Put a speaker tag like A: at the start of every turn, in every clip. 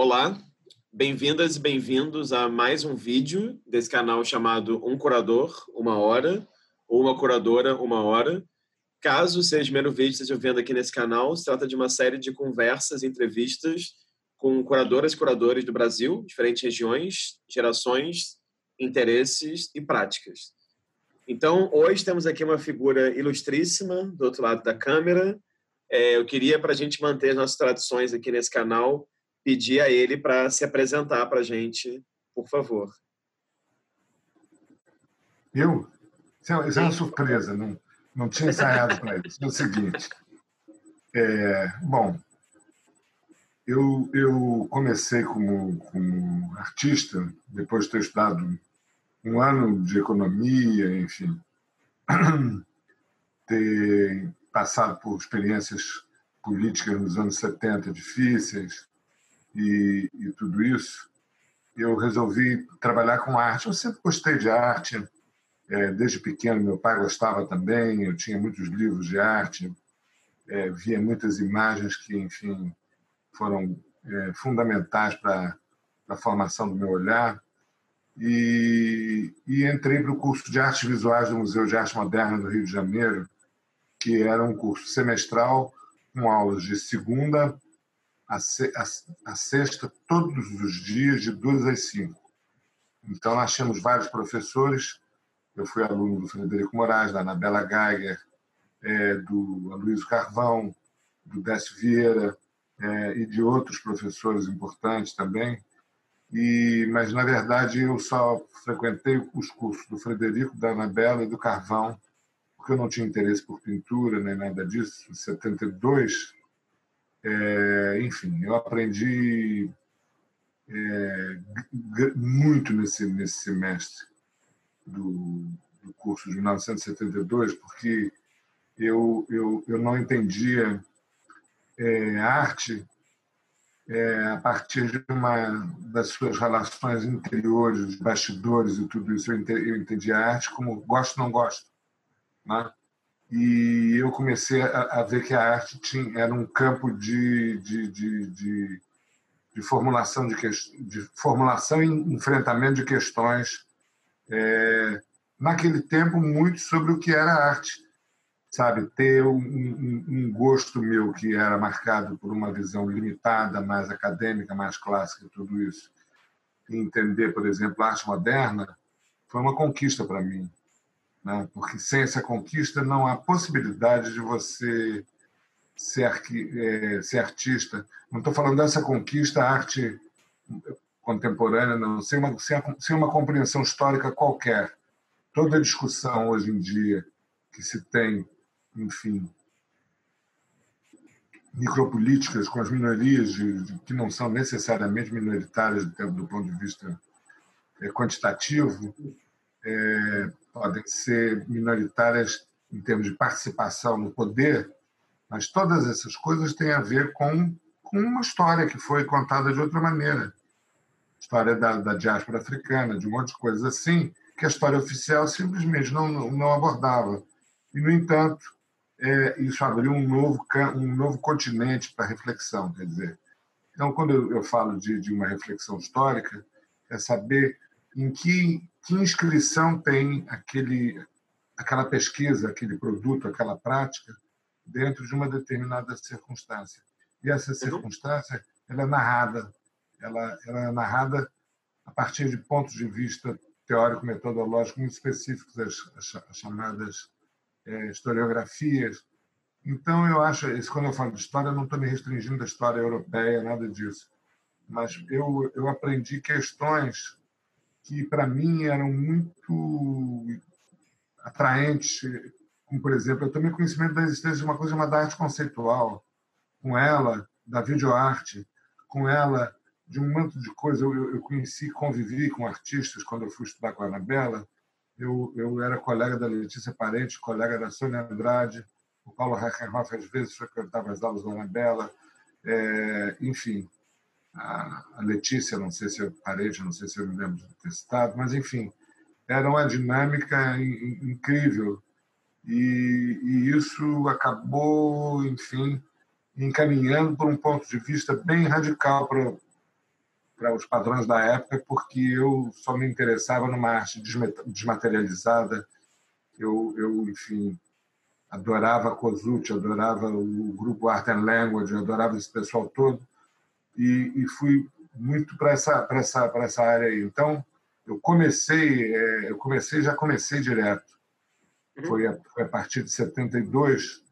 A: Olá, bem-vindas e bem-vindos a mais um vídeo desse canal chamado Um Curador, Uma Hora, ou Uma Curadora, Uma Hora. Caso seja o primeiro vídeo que estejam vendo aqui nesse canal, se trata de uma série de conversas, entrevistas com curadoras e curadores do Brasil, diferentes regiões, gerações, interesses e práticas. Então, hoje temos aqui uma figura ilustríssima do outro lado da câmera. É, eu queria, para a gente manter as nossas tradições aqui nesse canal, pedir a ele para se apresentar para a gente, por favor.
B: Eu? Isso é, é uma surpresa, não, não tinha ensaiado para isso. É o seguinte, é, bom, eu, eu comecei como, como artista, depois de ter estudado um ano de economia, enfim, ter passado por experiências políticas nos anos 70 difíceis, e, e tudo isso, eu resolvi trabalhar com arte. Eu sempre gostei de arte, é, desde pequeno meu pai gostava também, eu tinha muitos livros de arte, é, via muitas imagens que, enfim, foram é, fundamentais para a formação do meu olhar. E, e entrei para o curso de artes visuais do Museu de Arte Moderna do Rio de Janeiro, que era um curso semestral com aulas de segunda a, a, a sexta todos os dias, de duas às cinco. Então, nós tínhamos vários professores. Eu fui aluno do Frederico Moraes, da Anabela Geiger, é, do Aloysio Carvão, do Décio Vieira é, e de outros professores importantes também. E, mas, na verdade, eu só frequentei os cursos do Frederico, da Anabela e do Carvão, porque eu não tinha interesse por pintura nem nada disso. Em 72, é, enfim, eu aprendi é, muito nesse, nesse semestre do, do curso de 1972, porque eu, eu, eu não entendia é, arte é, a partir de uma das suas relações interiores, bastidores e tudo isso. Eu entendi, eu entendi a arte como gosto não gosto. Né? E eu comecei a, a, ver que a arte tinha, era um campo de, de, de, de, de formulação de, de formulação e enfrentamento de questões é, naquele tempo muito sobre o que era arte sabe? Ter um, um, um, gosto meu que era marcado por uma visão limitada mais acadêmica mais clássica tudo isso. Entender por exemplo a arte moderna foi uma conquista para mim né? porque sem essa conquista não há possibilidade de você ser, é, ser artista. Não estou falando dessa conquista, arte contemporânea, não, sem uma, sem uma compreensão histórica qualquer. Toda a discussão hoje em dia que se tem, enfim, micropolíticas com as minorias de, de, que não são necessariamente minoritárias do, do ponto de vista é, quantitativo, é, podem ser minoritárias em termos de participação no poder, mas todas essas coisas têm a ver com, com uma história que foi contada de outra maneira. História da, da diáspora africana, de um monte de coisas assim, que a história oficial simplesmente não, não abordava. E, no entanto, é, isso abriu um novo, um novo continente para reflexão. Quer dizer, então, quando eu, eu falo de, de uma reflexão histórica, é saber em que que inscrição tem aquele, aquela pesquisa, aquele produto, aquela prática dentro de uma determinada circunstância. E essa uhum. circunstância ela é narrada, ela, ela é narrada a partir de pontos de vista teórico-metodológicos muito específicos, as, as chamadas é, historiografias. Então, eu acho, quando eu falo de história, eu não estou me restringindo à história europeia, nada disso. Mas eu, eu aprendi questões que para mim eram muito atraentes, como por exemplo, eu tomei conhecimento da existência de uma coisa chamada arte conceitual, com ela da videoarte, com ela de um monte de coisa. Eu, eu conheci, convivi com artistas quando eu fui estudar com a Anabela. Eu, eu era colega da Letícia Parente, colega da Sônia Andrade. O Paulo Reckenhoff às vezes frequentava as aulas da Anabela. É, enfim, a Letícia, não sei se é parente, não sei se eu me lembro de ter citado, mas enfim, era uma dinâmica incrível e, e isso acabou, enfim, encaminhando por um ponto de vista bem radical para para os padrões da época, porque eu só me interessava numa arte desmaterializada. Eu, eu enfim, adorava Kozuchi, adorava o grupo Art and Language, adorava esse pessoal todo e, e fui muito para essa para essa para essa área aí. Então eu comecei é, eu comecei já comecei direto. Uhum. Foi, a, foi a partir de 72.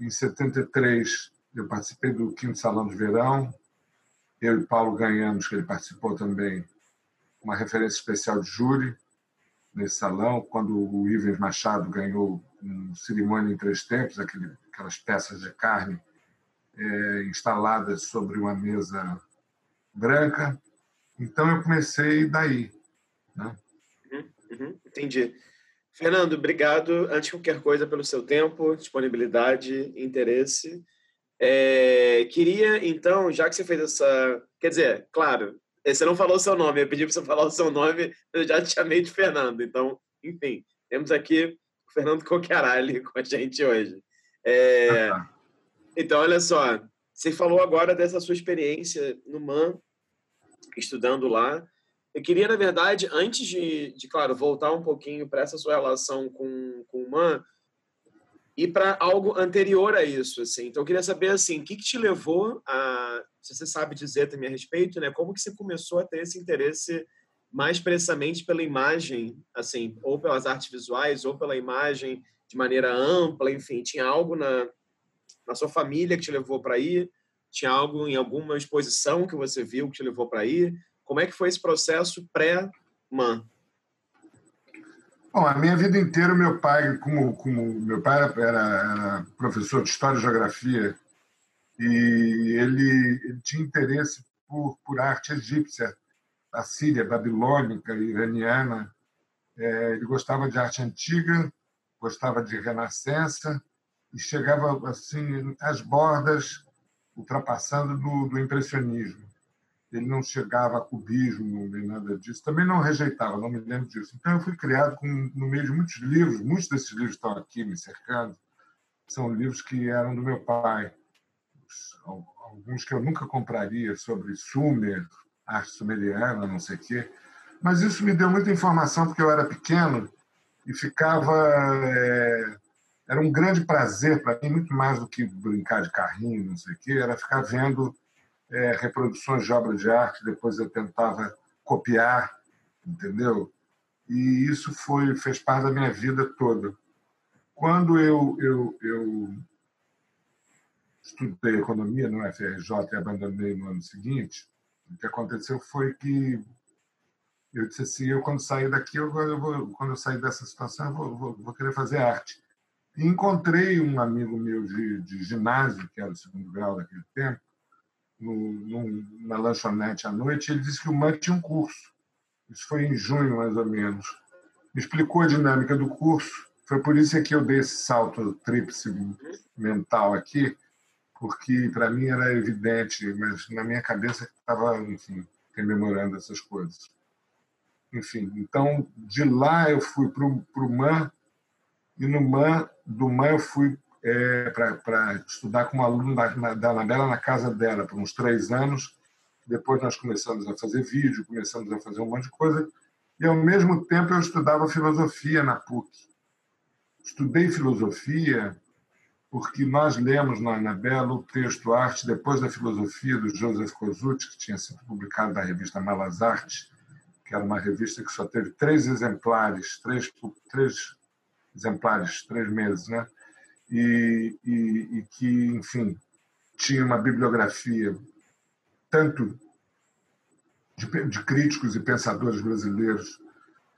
B: Em 73 eu participei do quinto salão de verão. Eu e Paulo ganhamos, que ele participou também, uma referência especial de júri nesse salão, quando o Ives Machado ganhou um cerimônia em três tempos, aquele, aquelas peças de carne é, instaladas sobre uma mesa branca. Então eu comecei daí. Né?
A: Uhum, uhum, entendi. Fernando, obrigado, antes de qualquer coisa, pelo seu tempo, disponibilidade, interesse. É, queria, então, já que você fez essa. Quer dizer, claro, você não falou o seu nome, eu pedi para você falar o seu nome, eu já te chamei de Fernando. Então, enfim, temos aqui o Fernando Coquerali com a gente hoje. É, então, olha só, você falou agora dessa sua experiência no MAN, estudando lá. Eu queria, na verdade, antes de, de claro, voltar um pouquinho para essa sua relação com, com o MAN, e para algo anterior a isso, assim. Então, eu queria saber, assim, o que, que te levou a, se você sabe dizer também a respeito, né? Como que você começou a ter esse interesse mais precisamente pela imagem, assim, ou pelas artes visuais, ou pela imagem de maneira ampla, enfim, tinha algo na, na sua família que te levou para ir? Tinha algo em alguma exposição que você viu que te levou para ir? Como é que foi esse processo pré-MAN?
B: Bom, a minha vida inteira, meu pai, como, como meu pai era, era, professor de História e Geografia, e ele, ele tinha interesse por, por arte egípcia, assíria, babilônica, iraniana. É, ele gostava de arte antiga, gostava de renascença, e chegava assim às bordas, ultrapassando do, do impressionismo ele não chegava a cubismo nem nada disso. Também não rejeitava, não me lembro disso. Então, eu fui criado com, no meio de muitos livros, muitos desses livros estão aqui me cercando, são livros que eram do meu pai. Alguns que eu nunca compraria sobre Sumer, arte sumeriana, não sei o quê. Mas isso me deu muita informação, porque eu era pequeno e ficava. É, era um grande prazer para mim, muito mais do que brincar de carrinho, não sei o quê, era ficar vendo é, reproduções de obras de arte, depois eu tentava copiar, entendeu? E isso foi fez parte da minha vida toda. Quando eu, eu, eu estudei economia no FRJ e abandonei no ano seguinte, o que aconteceu foi que eu disse assim, eu quando sair daqui, eu, eu vou, quando eu sair dessa situação, eu vou, vou, vou, querer fazer arte. Encontrei um amigo meu de, de ginásio, que era o segundo grau daquele tempo, no, na lanchonete à noite, ele disse que o MAN tinha um curso. Isso foi em junho, mais ou menos. Me explicou a dinâmica do curso. Foi por isso que eu dei esse salto tríplice mental aqui, porque para mim era evidente, mas na minha cabeça estava, enfim, rememorando essas coisas. Enfim, então de lá eu fui para o MAN, e no MAN, do MAN eu fui é, para estudar como aluno da, na, da Anabela na casa dela por uns três anos. Depois nós começamos a fazer vídeo, começamos a fazer um monte de coisa. E, ao mesmo tempo, eu estudava filosofia na PUC. Estudei filosofia porque nós lemos na Anabela o texto Arte Depois da Filosofia, do Joseph Kosuth, que tinha sido publicado na revista Malas Artes, que era uma revista que só teve três exemplares, três, três exemplares, três meses, né? e, e, e que, enfim, tinha uma bibliografia tanto de, de, críticos e pensadores brasileiros,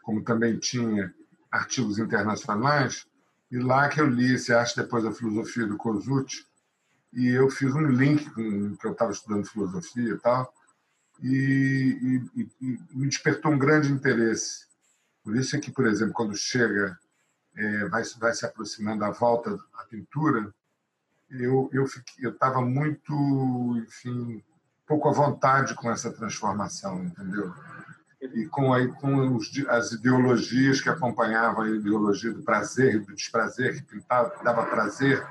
B: como também tinha artigos internacionais, e lá que eu li esse Arte Depois da Filosofia do Kozuti, e eu fiz um link com que eu estava estudando filosofia e tal, e, e, e, me despertou um grande interesse. Por isso é que, por exemplo, quando chega é, vai, vai se aproximando a volta à pintura, eu eu estava muito, enfim, pouco à vontade com essa transformação, entendeu? E com aí com os, as ideologias que acompanhavam a ideologia do prazer do desprazer, que pintava, dava prazer,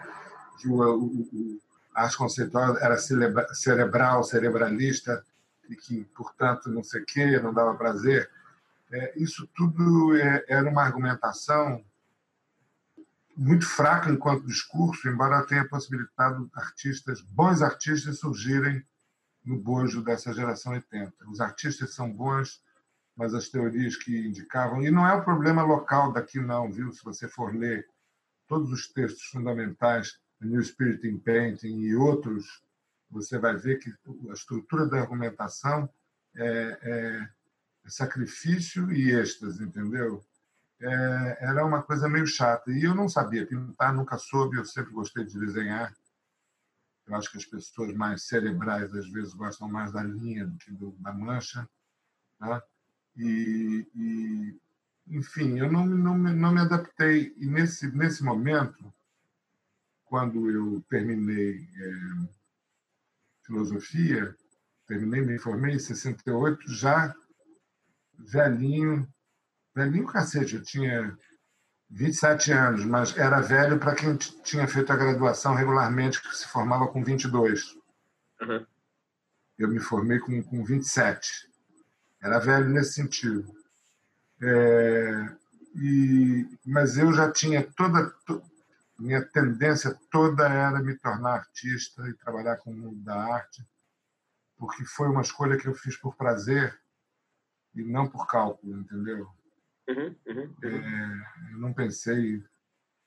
B: que o, o, o a arte conceitual era cerebral, cerebralista, e que, portanto, não sei o quê, não dava prazer. É, isso tudo é, era uma argumentação muito fraca enquanto discurso, embora tenha possibilitado artistas, bons artistas, surgirem no bojo dessa geração 80. Os artistas são bons, mas as teorias que indicavam. E não é um problema local daqui, não, viu? Se você for ler todos os textos fundamentais, New Spirit in Painting e outros, você vai ver que a estrutura da argumentação é, é, é sacrifício e êxtase, entendeu? É, era uma coisa meio chata. E eu não sabia pintar, nunca soube, eu sempre gostei de desenhar. Eu acho que as pessoas mais cerebrais, às vezes, gostam mais da linha do que da mancha. Né? E, e, enfim, eu não, não, não me adaptei. E nesse, nesse momento, quando eu terminei é, filosofia, terminei, me formei em 68, já velhinho, velhinho cacete, eu tinha 27 anos, mas era velho para quem tinha feito a graduação regularmente, que se formava com 22. Uhum. Eu me formei com, com 27. Era velho nesse sentido. É, e, mas eu já tinha toda. To, minha tendência toda era me tornar artista e trabalhar com o mundo da arte, porque foi uma escolha que eu fiz por prazer e não por cálculo, entendeu? Uhum, uhum, uhum. É, não pensei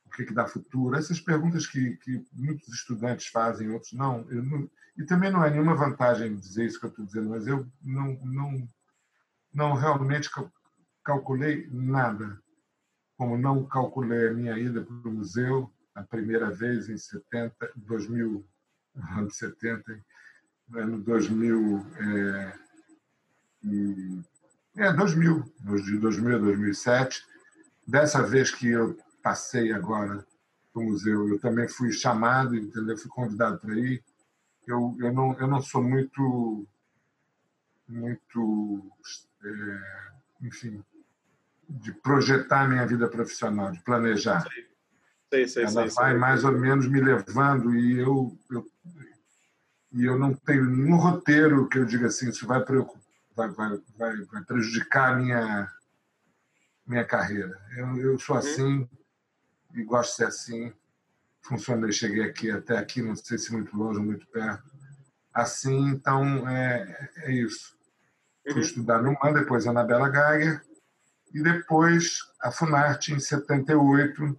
B: o que, que dá futuro. Essas perguntas que, que muitos estudantes fazem, outros não, não, E também não é nenhuma vantagem dizer isso que eu estou dizendo, mas eu não, não não realmente calculei nada, como não calculei a minha ida para o museu a primeira vez em 70, 2000, ano 70, ano 2000 é, e, é 2000, de 2000 a 2007. Dessa vez que eu passei agora para o museu, eu também fui chamado, entendeu? Fui convidado para ir. Eu, eu não eu não sou muito muito é, enfim, de projetar minha vida profissional, de planejar. Sei, sei, Ela sei, vai mais ou menos me levando e eu, eu, e eu não tenho nenhum roteiro que eu diga assim, isso vai, vai, vai, vai, vai prejudicar a minha, minha carreira. Eu, eu sou uhum. assim e gosto de ser assim. Funcionei, cheguei aqui até aqui, não sei se muito longe ou muito perto. Assim, então é, é isso. Fui estudar no MAN, depois a Anabela Geiger, e depois a Funarte, em 78,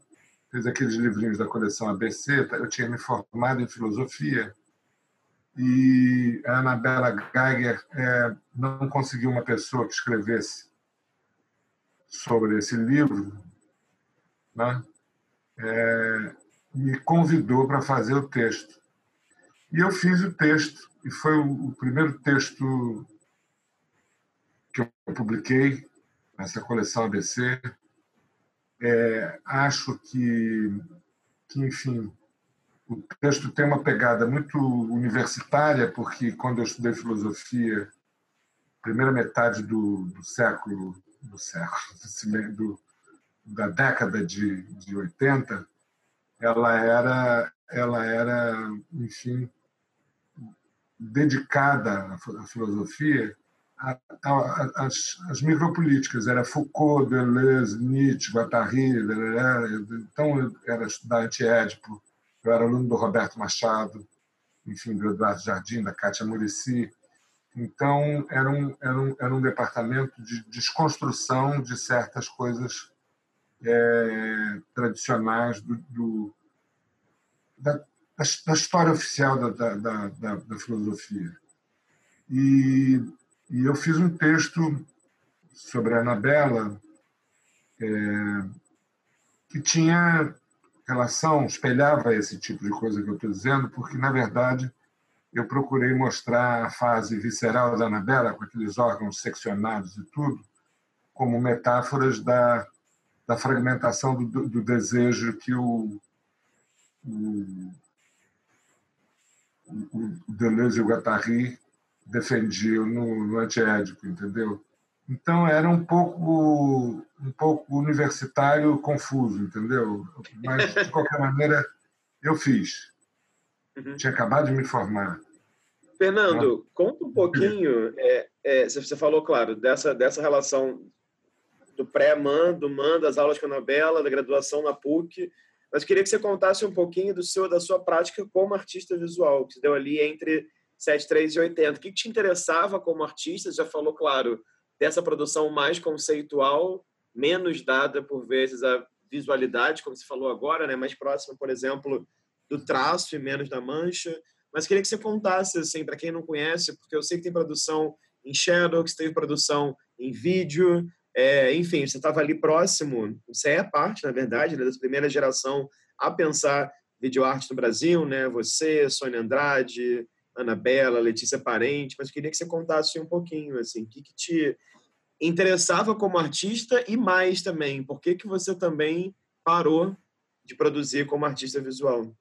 B: fez aqueles livrinhos da coleção ABC. Eu tinha me formado em filosofia, e a Anabela Geiger é, não conseguiu uma pessoa que escrevesse sobre esse livro, né? É, me convidou para fazer o texto. E eu fiz o texto, e foi o, o primeiro texto que eu publiquei nessa coleção ABC. É, acho que, que, enfim, o texto tem uma pegada muito universitária, porque quando eu estudei filosofia, primeira metade do, do século, do século, do, da década de, de 80, ela era, ela era, enfim, dedicada à filosofia as micropolíticas. Era Foucault, Deleuze, Nietzsche, Guattari. Então, era estudante Édipo, eu era aluno do Roberto Machado, enfim, do Eduardo Jardim, da Cátia Murici. Então, era um, era um, era um departamento de desconstrução de certas coisas é, tradicionais do, do da, da, história oficial da, da, da, da filosofia. E e eu fiz um texto sobre a Anabela é, que tinha relação, espelhava esse tipo de coisa que eu estou dizendo, porque, na verdade, eu procurei mostrar a fase visceral da Anabela, com aqueles órgãos seccionados e tudo, como metáforas da, da fragmentação do, do desejo que o, o, o Deleuze e o Guattari defendiam no, no entendeu? Então era um pouco um pouco universitário confuso, entendeu? Mas de qualquer maneira eu fiz. Uhum. Tinha acabado de me formar.
A: Fernando, conta um pouquinho. É, é, você falou, claro, dessa, dessa relação do pré-MAN, do MAN, das aulas com a Anabela, da graduação na PUC. Mas queria que você contasse um pouquinho do seu, da sua prática como artista visual, que você deu ali entre 73 e 80. O que te interessava como artista? Você já falou, claro, dessa produção mais conceitual, menos dada por vezes a visualidade, como você falou agora, né? mais próxima, por exemplo, do traço e menos da mancha. Mas queria que você contasse, assim, para quem não conhece, porque eu sei que tem produção em Shadow, que teve produção em vídeo, é, enfim, você estava ali próximo, você é parte, na verdade, né, dessa primeira geração a pensar videoarte no Brasil, né? Você, Sônia Andrade, Ana Bela, Letícia Parente, mas queria que você contasse um pouquinho, assim, o que, que te interessava como artista e mais também, por que, que você também parou de produzir como artista visual?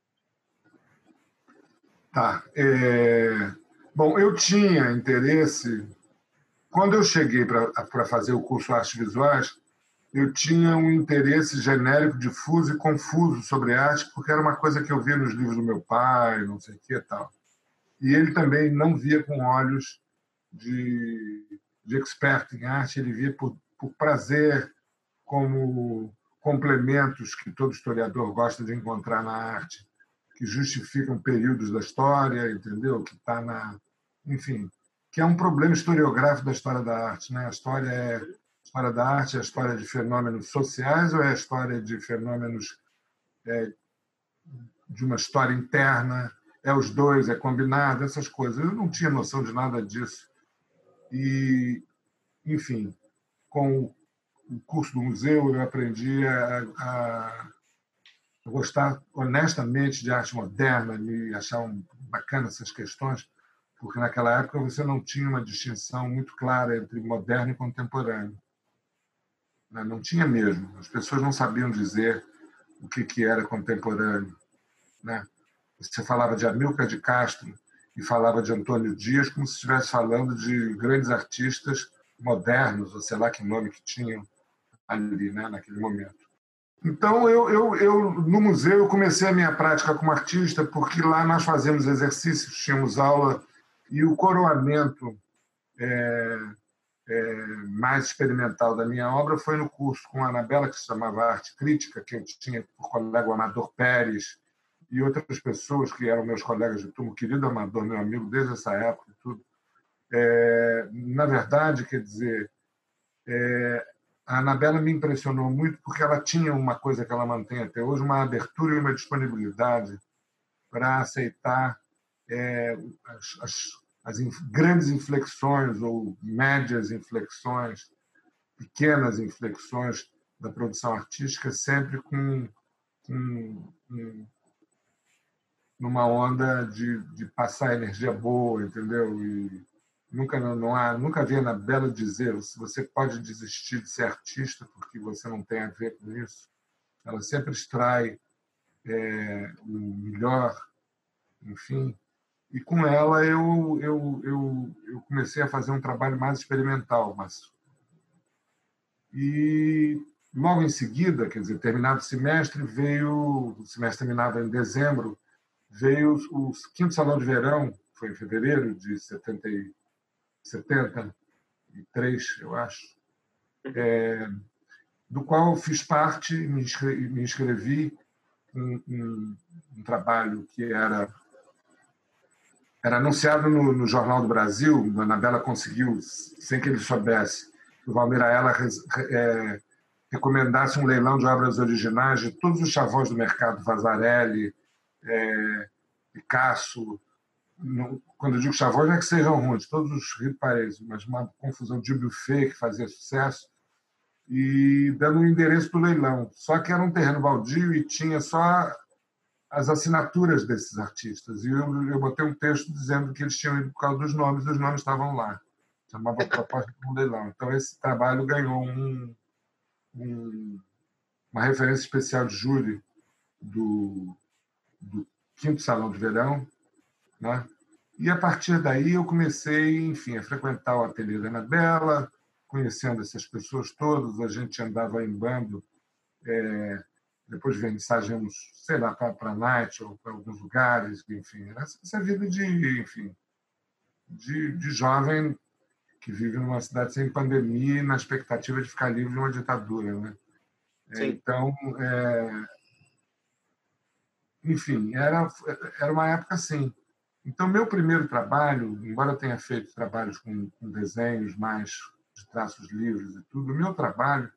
B: Tá. É... Bom, eu tinha interesse. Quando eu cheguei para fazer o curso Artes Visuais, eu tinha um interesse genérico, difuso e confuso sobre arte, porque era uma coisa que eu via nos livros do meu pai, não sei o que e tal. E ele também não via com olhos de de expert em arte, ele via por, por prazer, como complementos que todo historiador gosta de encontrar na arte, que justificam períodos da história, entendeu? Que está na, enfim, que é um problema historiográfico da história da arte, né? A história é a história da arte, é a história de fenômenos sociais ou é a história de fenômenos é, de uma história interna? É os dois, é combinado, essas coisas. Eu não tinha noção de nada disso. E, enfim, com o curso do museu, eu aprendi a, a, gostar honestamente de arte moderna, e achar bacana essas questões, porque naquela época você não tinha uma distinção muito clara entre moderno e contemporâneo. Né? Não tinha mesmo. As pessoas não sabiam dizer o que, que era contemporâneo. Né? Você falava de Amilcar de Castro, e falava de Antônio Dias como se estivesse falando de grandes artistas modernos, ou sei lá que nome que tinham ali, né, naquele momento. Então, eu, eu, eu, no museu, eu comecei a minha prática como artista, porque lá nós fazíamos exercícios, tínhamos aula, e o coroamento é, é, mais experimental da minha obra foi no curso com a Anabela, que se chamava Arte Crítica, que eu tinha por colega o Amador Pérez, e outras pessoas que eram meus colegas de turma, querido Amador, meu amigo desde essa época e tudo. É, na verdade, quer dizer, é, a Anabela me impressionou muito porque ela tinha uma coisa que ela mantém até hoje, uma abertura e uma disponibilidade para aceitar é, as, as, as grandes inflexões ou médias inflexões, pequenas inflexões da produção artística, sempre com, com numa onda de, de passar energia boa, entendeu? E nunca não há, nunca vi na Bela dizer se você pode desistir de ser artista porque você não tem a ver com isso. Ela sempre extrai é, o melhor, enfim. E com ela eu, eu, eu, eu comecei a fazer um trabalho mais experimental, mas e logo em seguida, quer dizer, terminado o semestre, veio, o semestre terminava em dezembro, veio o quinto salão de verão, foi em fevereiro de 70, 73, eu acho, é, do qual fiz parte, me inscrevi, me inscrevi em, um trabalho que era era anunciado no, no, Jornal do Brasil, a Anabela conseguiu, sem que ele soubesse, que o Valmir Aela é, recomendasse um leilão de obras originais de todos os chavões do mercado, Vazarelli, é, Picasso. No, quando eu digo chavões, não é que sejam ruins, todos os ripares, mas uma confusão de buffet que fazia sucesso, e dando o endereço do leilão. Só que era um terreno baldio e tinha só as assinaturas desses artistas. E eu, eu botei um texto dizendo que eles tinham ido por causa dos nomes, e os nomes estavam lá. Chamava Proposta de um Leilão. Então, esse trabalho ganhou um, um, uma referência especial de júri do, do quinto salão de verão, né? E a partir daí eu comecei, enfim, a frequentar o ateliê da Anabela, conhecendo essas pessoas todas, a gente andava em bando, é, depois ensaiamos, sei lá, para a Night ou para alguns lugares, enfim, essa, essa vida de, enfim, de, de jovem que vive numa cidade sem pandemia na expectativa de ficar livre de uma ditadura. Né? Então, é... enfim, era, era uma época assim. Então, meu primeiro trabalho, embora eu tenha feito trabalhos com, com desenhos mais de traços livres e tudo, o meu trabalho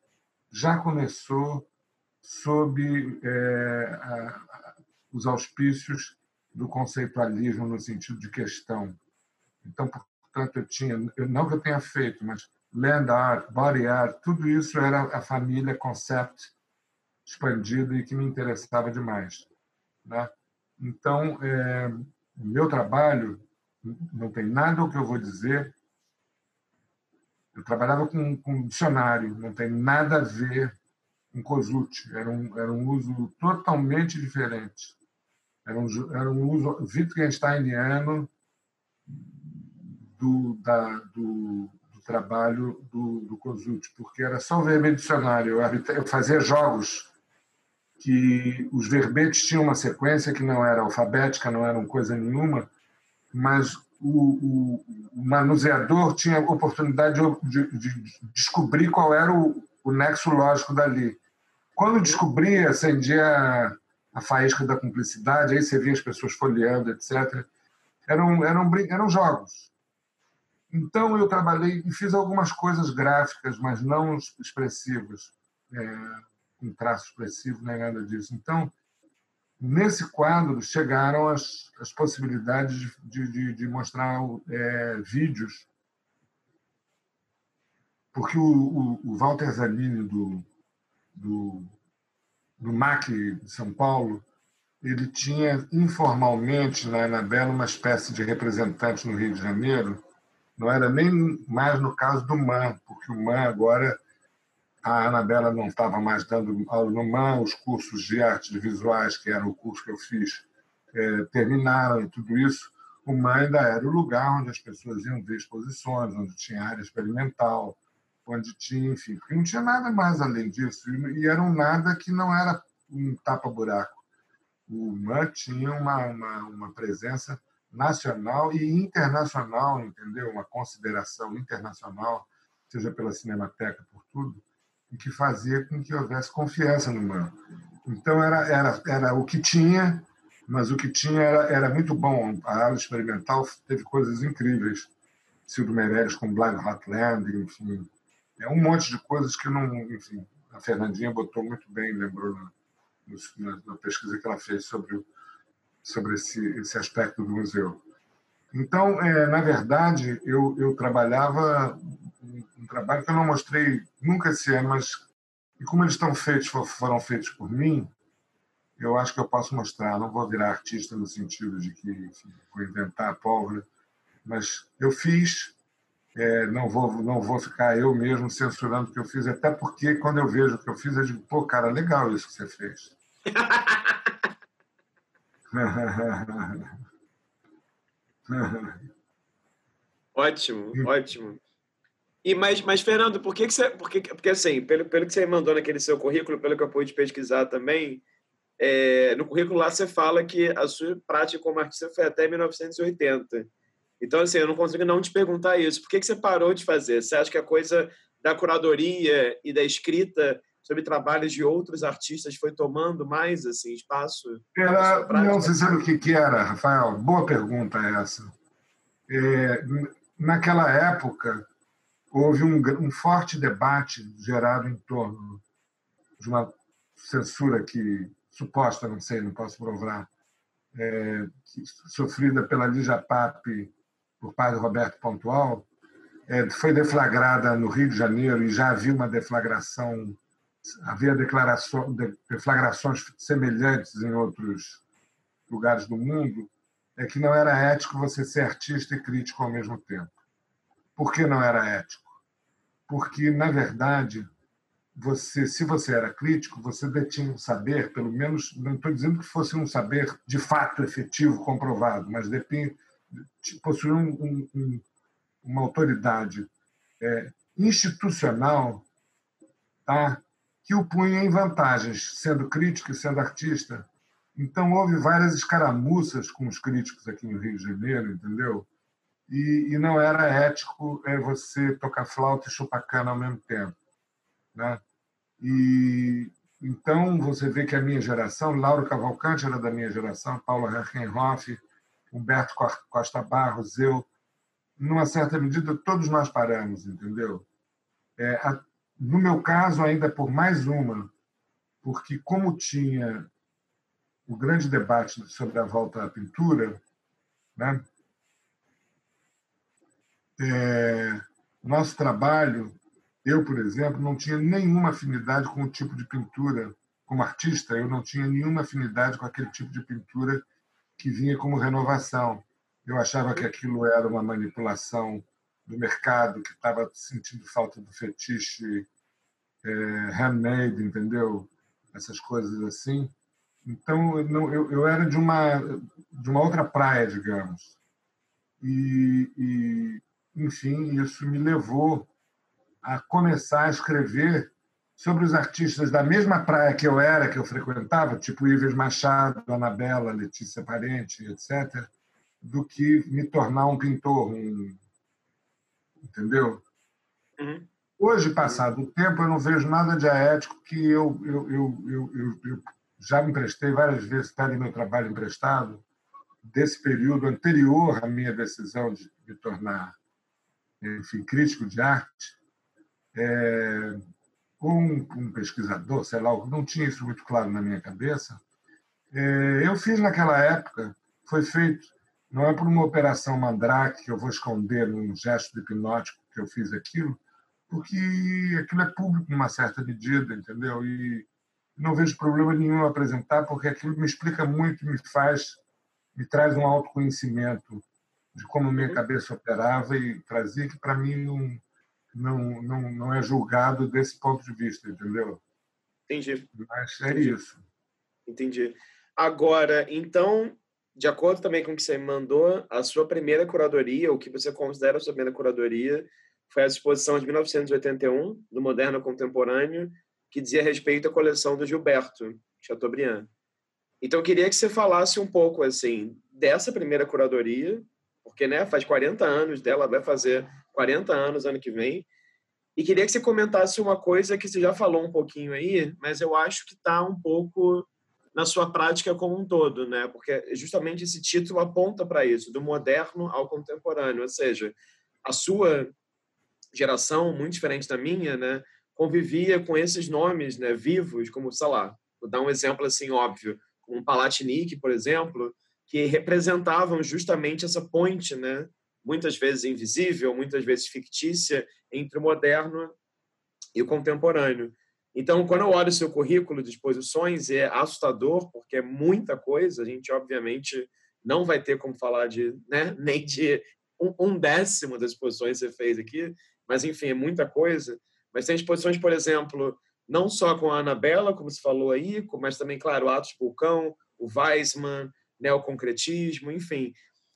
B: já começou sob é, a, os auspícios do conceitualismo no sentido de questão. Então, portanto, eu tinha, não que eu tenha feito, mas land art, body art, tudo isso era a família concept expandida e que me interessava demais. Né? Então, é, meu trabalho não tem nada o que eu vou dizer. Eu trabalhava com, com dicionário, não tem nada a ver com Kozuti. Era um, era um uso totalmente diferente. Era um, era um uso Wittgensteiniano do, da, do, do trabalho do, do porque era só verbo dicionário. Eu, eu fazia jogos que os verbetes tinham uma sequência que não era alfabética, não era coisa nenhuma, mas o, o, o manuseador tinha a oportunidade de, de, de descobrir qual era o, o, nexo lógico dali. Quando descobria, acendia a, faísca da cumplicidade, aí você via as pessoas folheando, etc. Eram, eram, eram jogos. Então eu trabalhei e fiz algumas coisas gráficas, mas não expressivas. É, com traço expressivo nem nada disso. Então, nesse quadro chegaram as, as possibilidades de, de, de mostrar é, vídeos, porque o, o, o Walter Zanini do, do, do MAC de São Paulo, ele tinha informalmente na Anabela uma espécie de representante no Rio de Janeiro, não era nem mais no caso do MAN, porque o MAN agora a Anabela não estava mais dando aula no MAN, os cursos de artes visuais, que era o curso que eu fiz, é, terminaram e tudo isso. O MAN ainda era o lugar onde as pessoas iam ver exposições, onde tinha área experimental, onde tinha, enfim, porque não tinha nada mais além disso. E era um nada que não era um tapa-buraco. O MAN tinha uma, uma, uma presença nacional e internacional, entendeu? Uma consideração internacional, seja pela Cinemateca, por tudo e que fazia com que houvesse confiança no humano. Então, era, era, era o que tinha, mas o que tinha era, era muito bom. A aula experimental teve coisas incríveis. Silvio Meirelles com Blind Hotland, enfim. É um monte de coisas que não. Enfim, a Fernandinha botou muito bem, lembrou na, na, na pesquisa que ela fez sobre, sobre esse, esse aspecto do museu. Então, é, na verdade, eu, eu trabalhava um, um, trabalho que eu não mostrei nunca esse ano, mas e como eles estão feitos, foram feitos por mim, eu acho que eu posso mostrar. Não vou virar artista no sentido de que enfim, vou inventar a pólvora, mas eu fiz. É, não vou não vou ficar eu mesmo censurando o que eu fiz, até porque quando eu vejo o que eu fiz, eu digo, pô, cara, legal isso que você fez.
A: ótimo, ótimo. E mas, mas Fernando, por que, que você, porque, porque assim, pelo, pelo que você mandou naquele seu currículo, pelo que eu pude pesquisar também, é, no currículo lá você fala que a sua prática como artista foi até 1980. Então, assim, eu não consigo não te perguntar isso. Por que, que você parou de fazer? Você acha que a coisa da curadoria e da escrita sobre trabalhos de outros artistas foi tomando mais assim espaço?
B: Era, não, você sabe o que, que era, Rafael? Boa pergunta essa. É, naquela época, houve um, um forte debate gerado em torno de uma censura que suposta, não sei, não posso provar, é, sofrida pela Lígia Pape por padre Roberto Pontual, é, foi deflagrada no Rio de Janeiro e já havia uma deflagração havia declarações, deflagrações semelhantes em outros lugares do mundo, é que não era ético você ser artista e crítico ao mesmo tempo. Por que não era ético? Porque, na verdade, você, se você era crítico, você detinha um saber, pelo menos, não estou dizendo que fosse um saber de fato efetivo, comprovado, mas detinha, possuía um, um, uma autoridade é, institucional tá? que o punha em vantagens, sendo crítico e sendo artista. Então, houve várias escaramuças com os críticos aqui no Rio de Janeiro, entendeu? E, e não era ético é, você tocar flauta e chupar cana ao mesmo tempo. Né? E então você vê que a minha geração, Lauro Cavalcante era da minha geração, Paulo Herrenhoff, Humberto Costa Barros, eu, numa certa medida, todos nós paramos, entendeu? É, a, no meu caso, ainda por mais uma, porque como tinha o grande debate sobre a volta à pintura, né? É, nosso trabalho, eu, por exemplo, não tinha nenhuma afinidade com o tipo de pintura. Como artista, eu não tinha nenhuma afinidade com aquele tipo de pintura que vinha como renovação. Eu achava que aquilo era uma manipulação do mercado que estava sentindo falta do fetiche é, handmade, entendeu? Essas coisas assim. Então, eu, não, eu, eu era de uma, de uma outra praia, digamos. E, e, enfim, isso me levou a começar a escrever sobre os artistas da mesma praia que eu era, que eu frequentava, tipo Ives Machado, Anabela, Letícia Parente, etc., do que me tornar um pintor, um... entendeu? Uhum. Hoje, passado o tempo, eu não vejo nada de aético que eu, eu, eu, eu, eu já me emprestei várias vezes, está ali meu trabalho emprestado, desse período anterior à minha decisão de me tornar enfim, crítico de arte, é, um, um, pesquisador, sei lá, não tinha isso muito claro na minha cabeça. É, eu fiz naquela época, foi feito, não é por uma operação mandrake que eu vou esconder num gesto hipnótico que eu fiz aquilo, porque aquilo é público numa certa medida, entendeu? E não vejo problema nenhum apresentar, porque aquilo me explica muito, me faz, me traz um autoconhecimento de como minha cabeça operava e trazia que para mim não, não, não, não é julgado desse ponto de vista, entendeu?
A: Entendi.
B: Mas é Entendi. isso.
A: Entendi. Agora, então, de acordo também com o que você mandou, a sua primeira curadoria, o que você considera a sua primeira curadoria, foi a exposição de 1981, do Moderno Contemporâneo, que dizia respeito à coleção do Gilberto Chateaubriand. Então, eu queria que você falasse um pouco assim dessa primeira curadoria, porque né, faz 40 anos dela, vai fazer 40 anos ano que vem. E queria que você comentasse uma coisa que você já falou um pouquinho aí, mas eu acho que está um pouco na sua prática como um todo, né? Porque justamente esse título aponta para isso, do moderno ao contemporâneo, ou seja, a sua geração, muito diferente da minha, né, convivia com esses nomes, né, vivos, como, sei lá, vou dar um exemplo assim óbvio, como Palatinic, por exemplo, que representavam justamente essa ponte, né, muitas vezes invisível, muitas vezes fictícia, entre o moderno e o contemporâneo. Então, quando eu olho o seu currículo de exposições, é assustador, porque é muita coisa. A gente, obviamente, não vai ter como falar de né, nem de um, décimo das exposições que você fez aqui, mas, enfim, é muita coisa. Mas tem exposições, por exemplo, não só com a Anabela, como se falou aí, mas também, claro, Atos Vulcão, o Weissman, neoconcretismo, enfim.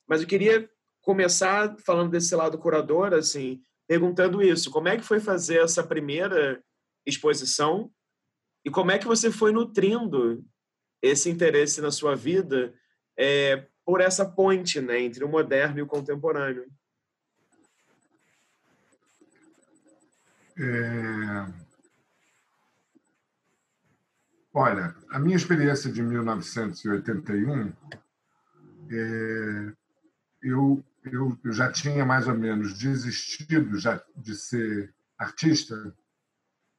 A: Mas eu queria começar falando desse lado curador, assim, perguntando isso: como é que foi fazer essa primeira exposição e como é que você foi nutrindo esse interesse na sua vida é, por essa ponte né, entre o moderno e o contemporâneo?
B: É... Olha, a minha experiência de 1981, é... eu, eu, eu já tinha mais ou menos desistido já de ser artista,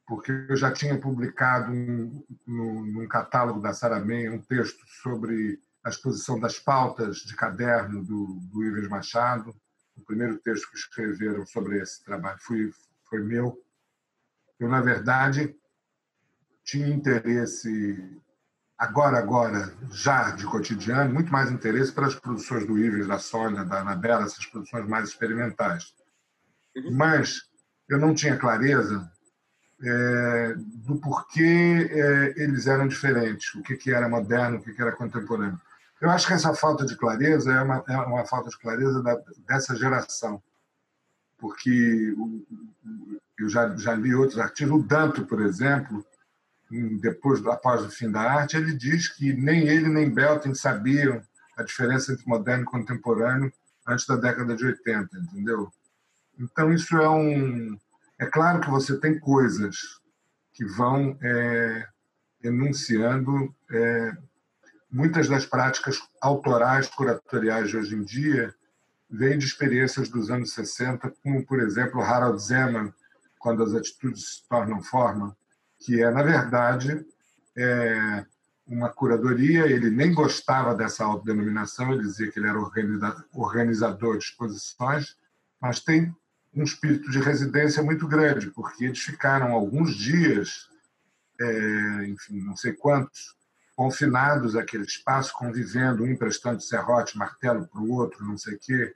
B: porque eu já tinha publicado um, no, num catálogo da Saramém um texto sobre a exposição das pautas de caderno do, do Ives Machado. O primeiro texto que escreveram sobre esse trabalho foi, foi meu. Eu, na verdade, tinha interesse, agora, agora, já de cotidiano, muito mais interesse pelas produções do Ives, da Sônia, da Anabela, essas produções mais experimentais. Uhum. Mas eu não tinha clareza é, do porquê é, eles eram diferentes, o que, que era moderno, o que, que era contemporâneo. Eu acho que essa falta de clareza é uma, é uma falta de clareza da, dessa geração, porque eu já, já li outros artigos, o Danto, por exemplo, depois após o fim da arte, ele diz que nem ele nem Belting sabiam a diferença entre moderno e contemporâneo antes da década de 80, entendeu? Então, isso é um. É claro que você tem coisas que vão é, enunciando é, muitas das práticas autorais curatoriais de hoje em dia vêm de experiências dos anos 60, como, por exemplo, Harold Zeman, quando as atitudes se tornam forma, que é, na verdade, é uma curadoria. Ele nem gostava dessa autodenominação, ele dizia que ele era organizador de exposições, mas tem um espírito de residência muito grande, porque eles ficaram alguns dias, é, enfim, não sei quantos, confinados àquele espaço, convivendo, um emprestando serrote, martelo para o outro, não sei o quê.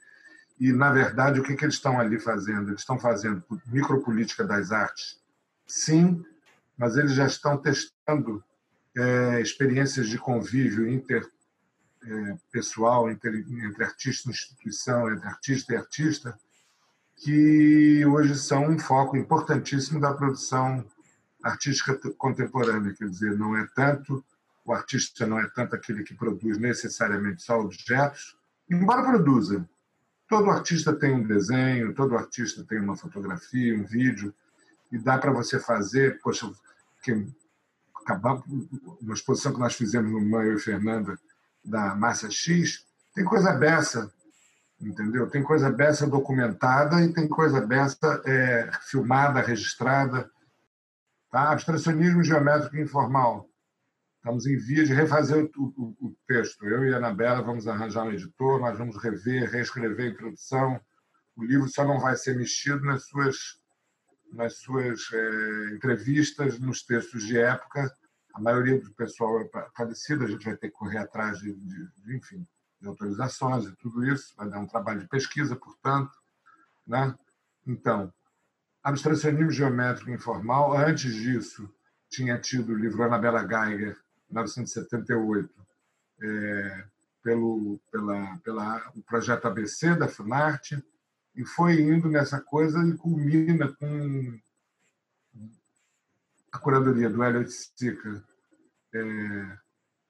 B: E, na verdade, o que, que eles estão ali fazendo? Eles estão fazendo micropolítica das artes, sim, mas eles já estão testando é, experiências de convívio interpessoal, é, entre, entre artista e instituição, entre artista e artista, que hoje são um foco importantíssimo da produção artística contemporânea, quer dizer, não é tanto o artista não é tanto aquele que produz necessariamente só objetos, embora produza. Todo artista tem um desenho, todo artista tem uma fotografia, um vídeo, e dá para você fazer, poxa, que acabar uma exposição que nós fizemos no Maio e Fernanda da Massa X, tem coisa beça, entendeu? Tem coisa beça documentada e tem coisa beça é, filmada, registrada. Tá? Abstracionismo geométrico informal. Estamos em via de refazer o, o, o, texto. Eu e a Anabela vamos arranjar um editor, nós vamos rever, reescrever a introdução. O livro só não vai ser mexido nas suas, nas suas é, entrevistas, nos textos de época. A maioria do pessoal é falecido, a gente vai ter que correr atrás de, de, de enfim, de autorizações e tudo isso. Vai dar um trabalho de pesquisa, portanto. Né? Então, abstracionismo geométrico informal. Antes disso, tinha tido o livro Anabela Geiger, 1978, é, pelo pela, pela, o projeto ABC da Funarte, e foi indo nessa coisa e culmina com a curadoria do Hélio Sica é,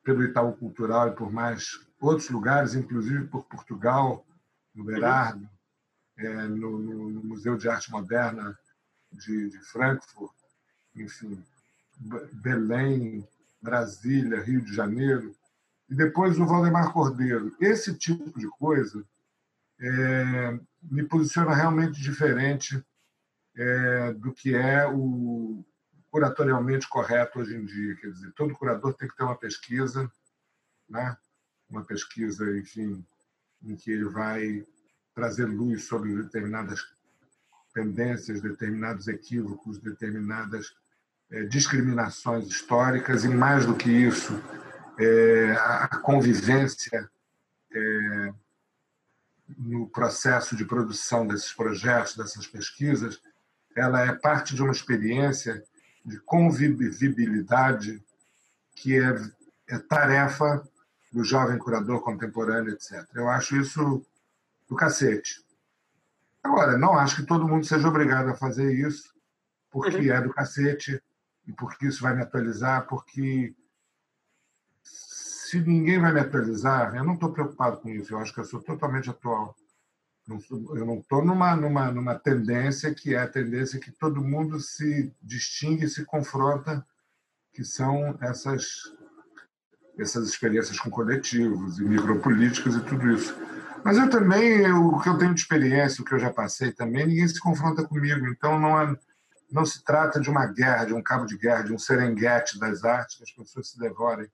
B: pelo Itaú Cultural e por mais outros lugares, inclusive por Portugal, no Berardo, é, no, no, Museu de Arte Moderna de, de Frankfurt, enfim, Belém, Brasília, Rio de Janeiro, e depois o Valdemar Cordeiro. Esse tipo de coisa é, me posiciona realmente diferente é, do que é o curatorialmente correto hoje em dia. Quer dizer, todo curador tem que ter uma pesquisa, né? uma pesquisa, enfim, em que ele vai trazer luz sobre determinadas tendências, determinados equívocos, determinadas é, discriminações históricas e, mais do que isso, é, a convivência é, no processo de produção desses projetos, dessas pesquisas, ela é parte de uma experiência de convivibilidade que é, é tarefa do jovem curador contemporâneo, etc. Eu acho isso do cacete. Agora, não acho que todo mundo seja obrigado a fazer isso, porque uhum. é do cacete, e porque isso vai me atualizar, porque se ninguém vai me atualizar, eu não estou preocupado com isso, eu acho que eu sou totalmente atual. Eu não estou numa, numa, numa tendência que é a tendência que todo mundo se distingue e se confronta, que são essas, essas experiências com coletivos e micropolíticas e tudo isso. Mas eu também, o que eu tenho de experiência, o que eu já passei também, ninguém se confronta comigo. Então não é, não se trata de uma guerra, de um cabo de guerra, de um serenguete das artes que as pessoas se devorem.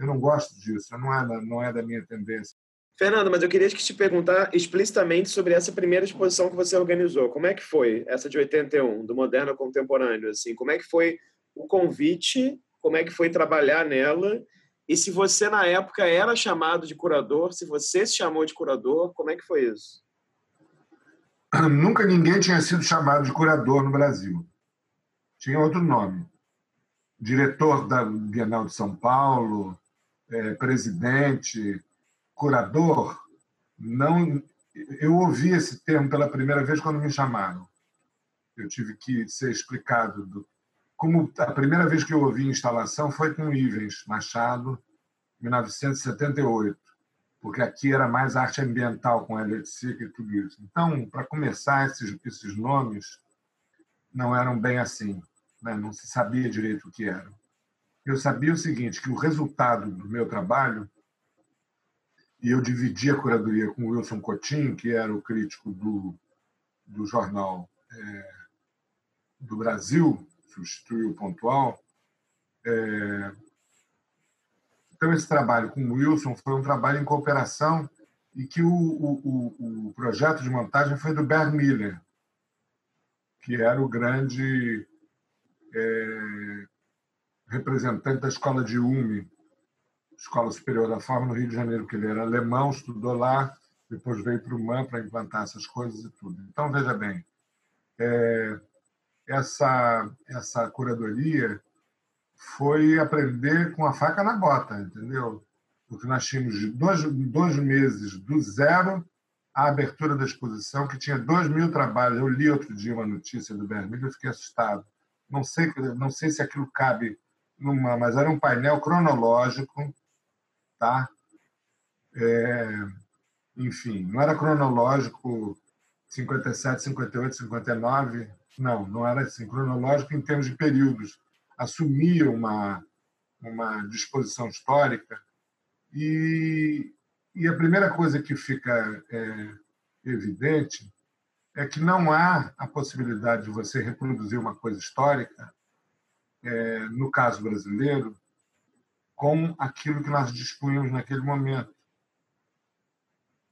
B: Eu não gosto disso, não é, não é da minha tendência.
A: Fernando, mas eu queria te perguntar explicitamente sobre essa primeira exposição que você organizou. Como é que foi essa de 81, do moderno ao contemporâneo? Assim, como é que foi o convite? Como é que foi trabalhar nela? E se você na época era chamado de curador, se você se chamou de curador, como é que foi isso?
B: Nunca ninguém tinha sido chamado de curador no Brasil tinha outro nome. Diretor da Bienal de São Paulo, é, presidente, curador. Não, eu ouvi esse termo pela primeira vez quando me chamaram. Eu tive que ser explicado. Do, como a primeira vez que eu ouvi instalação foi com Ivens Machado, em 1978. porque aqui era mais arte ambiental com Elliot e tudo isso. Então, para começar, esses, esses nomes não eram bem assim, né? não se sabia direito o que eram. Eu sabia o seguinte, que o resultado do meu trabalho, e eu dividi a curadoria com o Wilson Cotin, que era o crítico do, do jornal é, do Brasil, substituiu o Pontual, é, então, esse trabalho com o Wilson foi um trabalho em cooperação e que o, o, o projeto de montagem foi do Bert Miller, que era o grande é, representante da escola de UME, Escola Superior da Forma, no Rio de Janeiro, porque ele era alemão, estudou lá, depois veio para o MAN para implantar essas coisas e tudo. Então, veja bem, é, essa, essa curadoria foi aprender com a faca na bota, entendeu? Porque nós tínhamos dois, dois meses do zero à abertura da exposição, que tinha dois mil trabalhos. Eu li outro dia uma notícia do Vermelho e fiquei assustado. Não sei, não sei se aquilo cabe numa, mas era um painel cronológico, tá? É, enfim, não era cronológico 57, 58, 59, não, não era assim, cronológico em termos de períodos assumia uma, uma disposição histórica e, e a primeira coisa que fica é, evidente é que não há a possibilidade de você reproduzir uma coisa histórica, é, no caso brasileiro, com aquilo que nós dispunhamos naquele momento.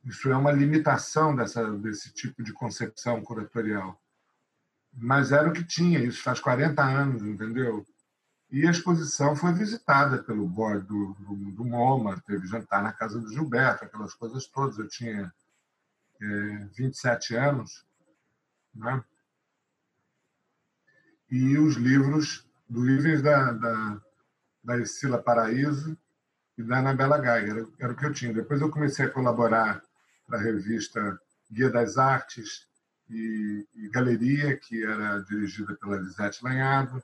B: Isso é uma limitação dessa, desse tipo de concepção curatorial. Mas era o que tinha, isso faz 40 anos, entendeu? E a exposição foi visitada pelo board do, do, do MoMA, teve jantar na casa do Gilberto, aquelas coisas todas. Eu tinha é, 27 anos. Né? E os livros do livros da, da, da Escila Paraíso e da Anabela Geiger, era, era o que eu tinha. Depois eu comecei a colaborar para a revista Guia das Artes e, e Galeria, que era dirigida pela Lisete Lanhado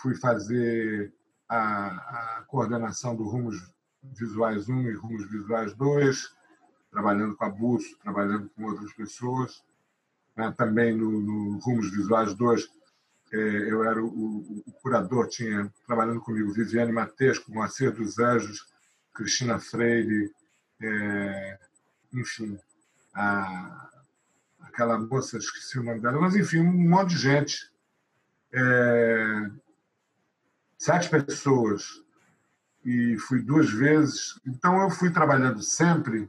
B: fui fazer a, a coordenação do Rumos Visuais 1 e Rumos Visuais 2, trabalhando com a Busso, trabalhando com outras pessoas. Né? Também no, no, Rumos Visuais 2, é, eu era o, o, o, curador, tinha trabalhando comigo Viviane Matesco, Moacir dos Anjos, Cristina Freire, é, enfim, a, aquela moça, esqueci o nome dela, mas enfim, um monte de gente. É, sete pessoas e fui duas vezes. Então, eu fui trabalhando sempre,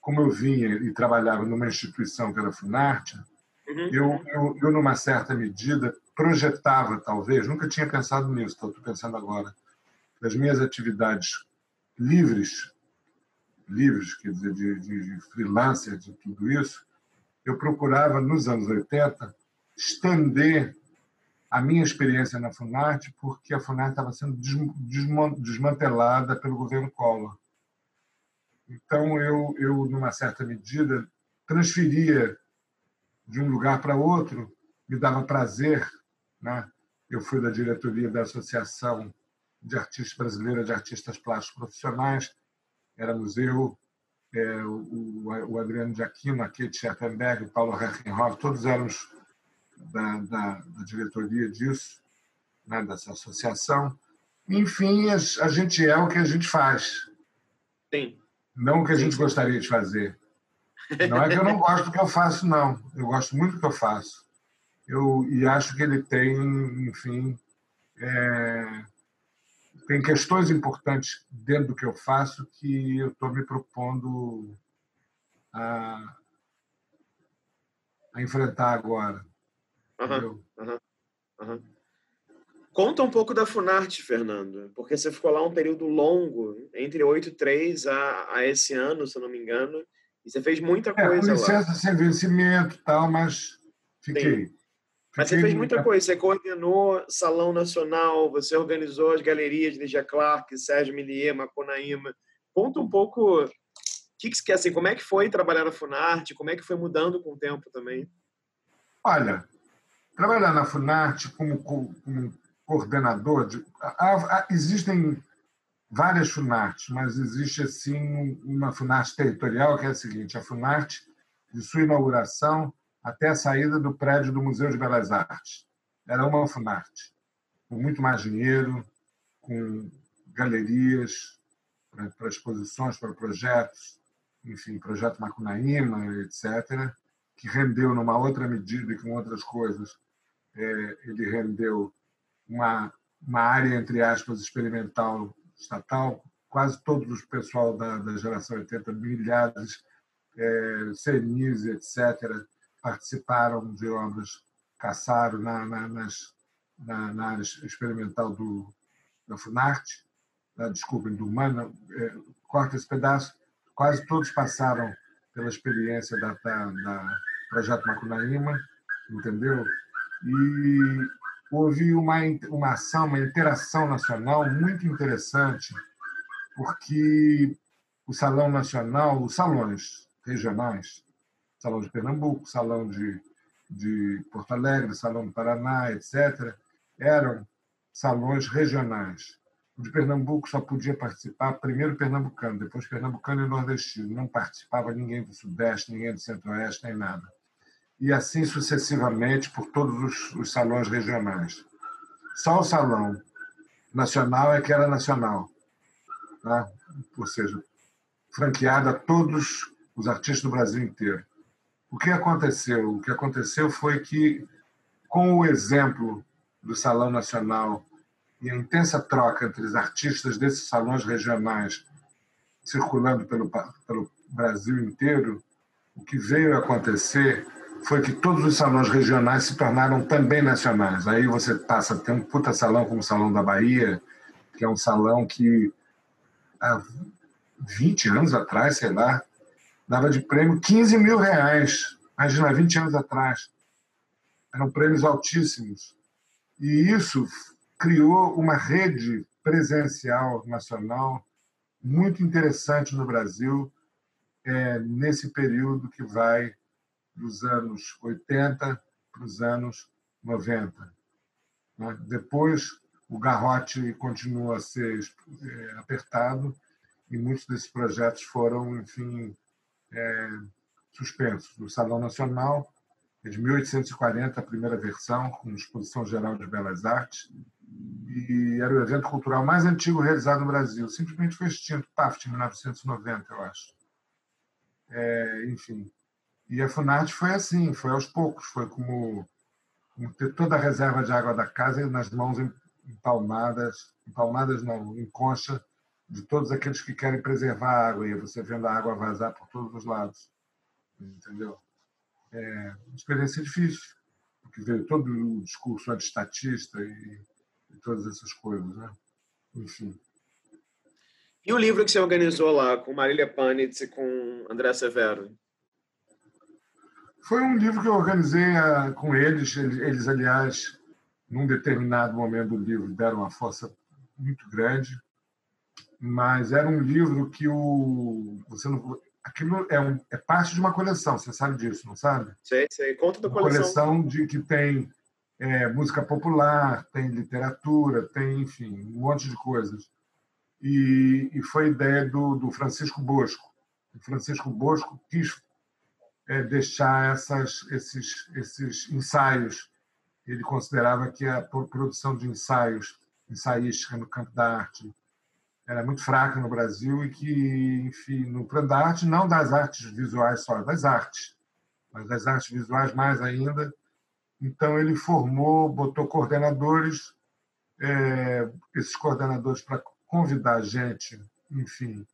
B: como eu vinha e trabalhava numa instituição que era a Funarte, uhum. eu, eu, eu, numa certa medida, projetava, talvez, nunca tinha pensado nisso, estou pensando agora, das minhas atividades livres, livres, quer dizer, de, de, de freelancer, de tudo isso, eu procurava, nos anos 80, estender a minha experiência na Funarte, porque a Funarte estava sendo desmantelada pelo governo Collor. Então, eu, eu numa certa medida, transferia de um lugar para outro, me dava prazer. Né? Eu fui da diretoria da Associação de Artistas Brasileira de Artistas Plásticos Profissionais, éramos eu, é, o, o Adriano de Aquino, a Kate Schertenberg, o Paulo Herrenhoff, todos éramos da, da, da diretoria disso, né, dessa associação. Enfim, a, a, gente é o que a gente faz.
A: Sim.
B: Não o que a gente gostaria de fazer. Não é que eu não gosto do que eu faço, não. Eu gosto muito do que eu faço. Eu, e acho que ele tem, enfim, é, tem questões importantes dentro do que eu faço que eu estou me propondo a, a enfrentar agora.
A: Uhum, uhum, uhum. Conta um pouco da Funarte, Fernando, porque você ficou lá um período longo, entre 8 e 3 a, a esse ano, se eu não me engano, e você fez muita coisa
B: é, com licença, lá. sem vencimento e tal, mas fiquei.
A: Mas você fez muita coisa, você coordenou Salão Nacional, você organizou as galerias de Lígia Clark, Sérgio Millier, Maconaíma. Conta um pouco o que, que, assim, como é que foi trabalhar na Funarte, como é que foi mudando com o tempo também?
B: Olha, Trabalhar na Funarte como, como coordenador, de, existem várias Funartes, mas existe assim uma Funarte territorial que é a seguinte: a Funarte, de sua inauguração até a saída do prédio do Museu de Belas Artes. Era uma Funarte, com muito mais dinheiro, com galerias para, exposições, para projetos, enfim, projeto Macunaíma, etc., que rendeu numa outra medida e com outras coisas, é, ele rendeu uma, uma área, entre aspas, experimental estatal, quase todo o pessoal da, da geração 80, milhares, é, CNIs, etc., participaram de obras, caçaram na, na, nas, na, na área experimental do, da Funarte, da, desculpem, do Humana, é, corta esse pedaço, quase todos passaram pela experiência da, da, da Projeto Macunaíma, entendeu? E houve uma, uma ação, uma interação nacional muito interessante, porque o Salão Nacional, os salões regionais, Salão de Pernambuco, Salão de, de Porto Alegre, Salão do Paraná, etc., eram salões regionais. O de Pernambuco só podia participar primeiro pernambucano, depois pernambucano e nordestino. Não participava ninguém do Sudeste, ninguém do Centro-Oeste, nem nada e assim sucessivamente por todos os, os salões regionais. Só o salão nacional é que era nacional, tá? ou seja, franqueado a todos os artistas do Brasil inteiro. O que aconteceu? O que aconteceu foi que, com o exemplo do Salão Nacional e a intensa troca entre os artistas desses salões regionais circulando pelo, pelo Brasil inteiro, o que veio a acontecer foi que todos os salões regionais se tornaram também nacionais. Aí você passa a ter um puta salão como o Salão da Bahia, que é um salão que há 20 anos atrás, sei lá, dava de prêmio 15 mil reais. Imagina, 20 anos atrás. Eram prêmios altíssimos. E isso criou uma rede presencial nacional muito interessante no Brasil é, nesse período que vai dos anos 80 para os anos 90. Né? Depois, o garrote continua a ser é, apertado e muitos desses projetos foram, enfim, é, suspensos. O Salão Nacional é de 1840, a primeira versão, com exposição geral de belas artes, e era o evento cultural mais antigo realizado no Brasil. Simplesmente foi extinto, paf, em 1990, eu acho. É, enfim, e a Funarte foi assim, foi aos poucos, foi como, como ter toda a reserva de água da casa nas mãos empalmadas, empalmadas não, em concha de todos aqueles que querem preservar a água, e você vendo a água vazar por todos os lados. Entendeu? É uma experiência difícil, porque veio todo o discurso antistatista e, e todas essas coisas, né? Enfim.
A: E o livro que você organizou lá com Marília Panitz e com André Severo?
B: Foi um livro que eu organizei uh, com eles. eles. Eles, aliás, num determinado momento do livro, deram uma força muito grande. Mas era um livro que o você não aquilo é, um, é parte de uma coleção. Você sabe disso, não sabe?
A: Sei, sei. Conta da
B: coleção. Uma coleção de que tem é, música popular, tem literatura, tem, enfim, um monte de coisas. E, e foi ideia do, do Francisco Bosco. O Francisco Bosco quis é, deixar essas, esses, esses ensaios. Ele considerava que a produção de ensaios, ensaística no campo da arte, era muito fraca no Brasil e que, enfim, no plano da arte, não das artes visuais só, das artes, mas das artes visuais mais ainda. Então, ele formou, botou coordenadores, é, esses coordenadores para convidar gente, enfim,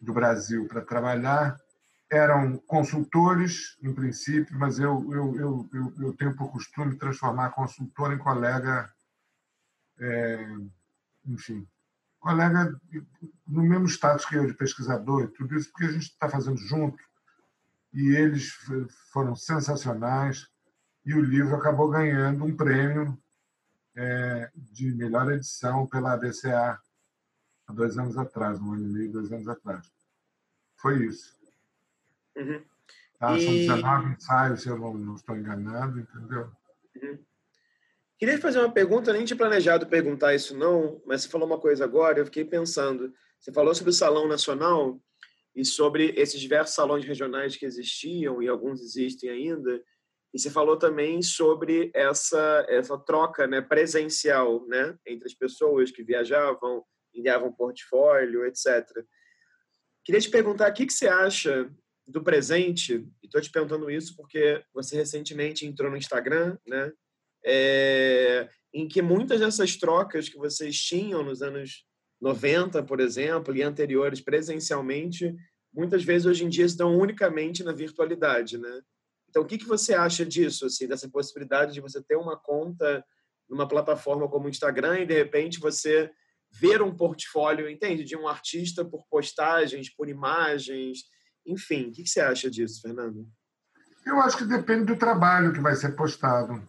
B: do Brasil para trabalhar eram consultores, em princípio, mas eu, eu, eu, eu, eu tenho por costume transformar consultor em colega, é, enfim, colega no mesmo status que eu, de pesquisador e tudo isso, porque a gente está fazendo junto. E eles foram sensacionais. E o livro acabou ganhando um prêmio é, de melhor edição pela ABCA há dois anos atrás, um ano e meio, dois anos atrás. Foi isso. Uhum. Tá? E... São 19 ensaios, se eu não, não estou enganado, entendeu? Uhum.
A: Queria fazer uma pergunta, nem tinha planejado perguntar isso não, mas você falou uma coisa agora, eu fiquei pensando. Você falou sobre o Salão Nacional e sobre esses diversos salões regionais que existiam e alguns existem ainda. E você falou também sobre essa essa troca, né, presencial, né, entre as pessoas que viajavam, enviavam portfólio, etc. Queria te perguntar o que que você acha do presente. E estou te perguntando isso porque você recentemente entrou no Instagram, né? É, em que muitas dessas trocas que vocês tinham nos anos 90, por exemplo, e anteriores presencialmente, muitas vezes hoje em dia estão unicamente na virtualidade, né? Então, o que, que você acha disso, assim, dessa possibilidade de você ter uma conta numa plataforma como o Instagram e, de repente, você ver um portfólio, entende? De um artista por postagens, por imagens, enfim. O que, que você acha disso, Fernando?
B: Eu acho que depende do trabalho que vai ser postado.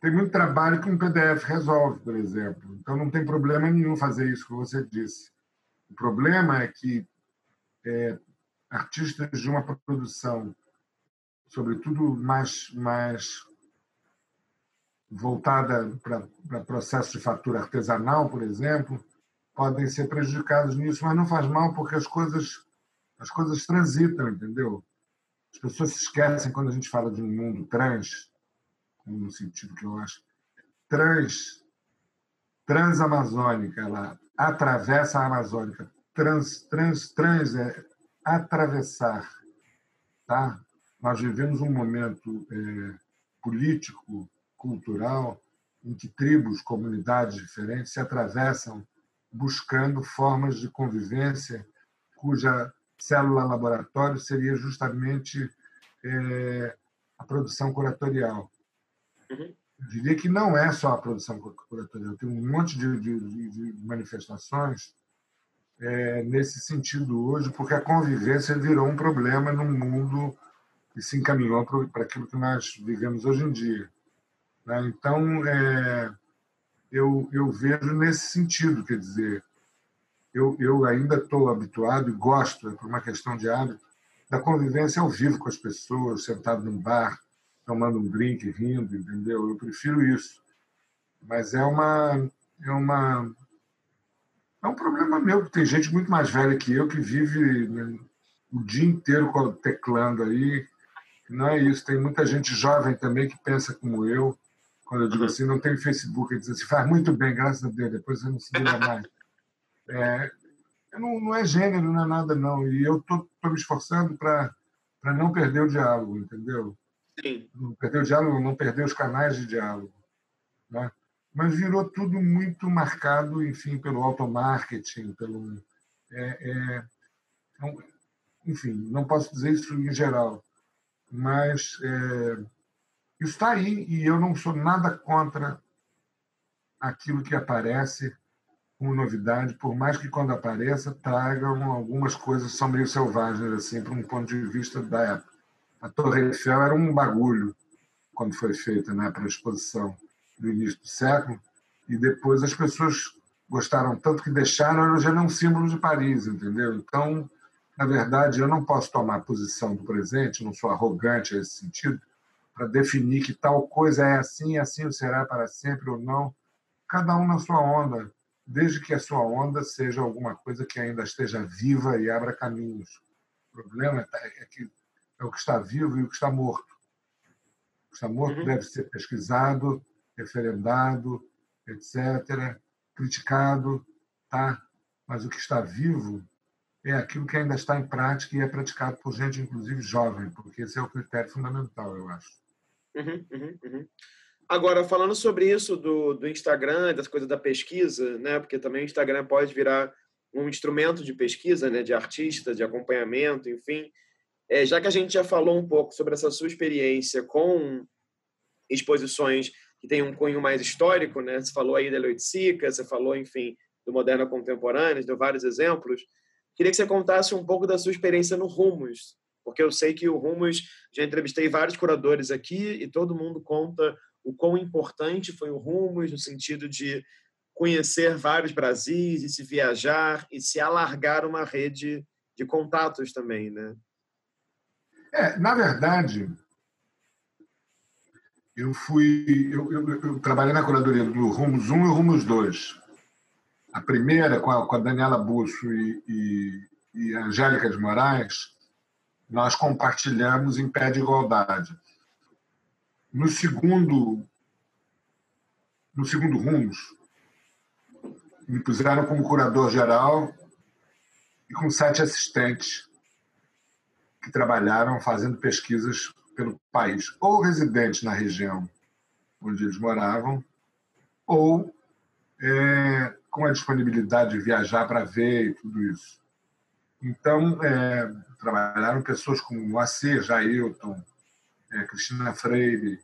B: Tem muito trabalho que um PDF resolve, por exemplo. Então não tem problema nenhum fazer isso que você disse. O problema é que é, artistas de uma produção, sobretudo mais, mais voltada para processo de fatura artesanal, por exemplo, podem ser prejudicados nisso, mas não faz mal porque as coisas as coisas transitam, entendeu? As pessoas se esquecem quando a gente fala de um mundo trans, no sentido que eu acho, trans, transamazônica, ela atravessa a Amazônica. Trans, trans, trans é atravessar. Tá? Nós vivemos um momento é, político, cultural, em que tribos, comunidades diferentes se atravessam buscando formas de convivência cuja célula laboratório seria justamente é, a produção curatorial. Uhum. Eu diria que não é só a produção curatorial, tem um monte de, de, de manifestações é, nesse sentido hoje, porque a convivência virou um problema num mundo que se encaminhou para aquilo que nós vivemos hoje em dia. Né? Então, é, eu, eu vejo nesse sentido, quer dizer, eu, eu ainda estou habituado e gosto, é por uma questão de hábito, da convivência ao vivo com as pessoas, sentado num bar, tomando um drink, rindo, entendeu? Eu prefiro isso. Mas é uma é uma é um problema meu, tem gente muito mais velha que eu que vive né, o dia inteiro teclando aí. Não é isso. Tem muita gente jovem também que pensa como eu. Quando eu digo assim, não tem Facebook, ele diz assim, faz muito bem, graças a Deus, depois você não se vira mais. É, não, não é gênero, não é nada, não. E eu estou me esforçando para não perder o diálogo, entendeu? Sim. Não perder o diálogo, não perder os canais de diálogo. Né? Mas virou tudo muito marcado, enfim, pelo automarketing, pelo. É, é, então, enfim, não posso dizer isso em geral, mas é, isso está aí e eu não sou nada contra aquilo que aparece como novidade, por mais que quando apareça tragam algumas coisas que são meio selvagens assim, para um ponto de vista da época. A Torre Eiffel era um bagulho quando foi feita né, para a exposição do início do século, e depois as pessoas gostaram tanto que deixaram, ela já é um símbolo de Paris, entendeu? Então, na verdade, eu não posso tomar posição do presente, não sou arrogante nesse sentido, para definir que tal coisa é assim, assim será para sempre ou não. Cada um na sua onda, desde que a sua onda seja alguma coisa que ainda esteja viva e abra caminhos. O problema é que é o que está vivo e o que está morto. O que está morto uhum. deve ser pesquisado, referendado, etc., criticado, tá? Mas o que está vivo é aquilo que ainda está em prática e é praticado por gente, inclusive jovem, porque esse é o critério fundamental, eu acho.
A: Uhum, uhum, uhum. Agora, falando sobre isso do, do Instagram, das coisas da pesquisa, né? Porque também o Instagram pode virar um instrumento de pesquisa, né? De artista, de acompanhamento, enfim. É, já que a gente já falou um pouco sobre essa sua experiência com exposições que têm um cunho mais histórico, né? Você falou aí da Leoitzica, você falou, enfim, do Moderna Contemporânea, deu vários exemplos. Queria que você contasse um pouco da sua experiência no Rumos, porque eu sei que o Rumos, já entrevistei vários curadores aqui e todo mundo conta o quão importante foi o Rumos no sentido de conhecer vários Brasis e se viajar e se alargar uma rede de contatos também, né?
B: É, na verdade, eu fui. Eu, eu, eu, trabalhei na curadoria do Rumos 1 e Rumos 2. A primeira, com a, com a Daniela Busso e, e, e a Angélica de Moraes, nós compartilhamos em pé de igualdade. No segundo, no segundo Rumos, me puseram como curador geral e com sete assistentes que trabalharam fazendo pesquisas pelo país, ou residentes na região onde eles moravam, ou é, com a disponibilidade de viajar para ver e tudo isso. Então, é, trabalharam pessoas como Moacir, Jailton, é, Cristina Freire,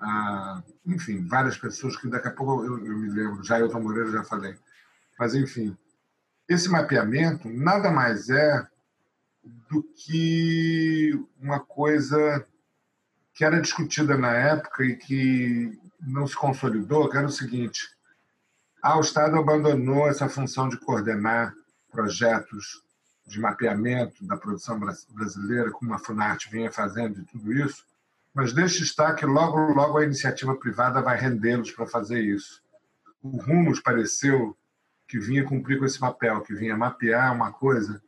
B: a, enfim, várias pessoas que daqui a pouco eu, eu me lembro, Jailton Moreira já falei. Mas, enfim, esse mapeamento nada mais é do que uma coisa que era discutida na época e que não se consolidou, que era o seguinte: ah, o Estado abandonou essa função de coordenar projetos de mapeamento da produção brasileira, como a Funarte vinha fazendo e tudo isso, mas deixe estar que logo, logo a iniciativa privada vai rendê-los para fazer isso. O Rumos pareceu que vinha cumprir com esse papel, que vinha mapear uma coisa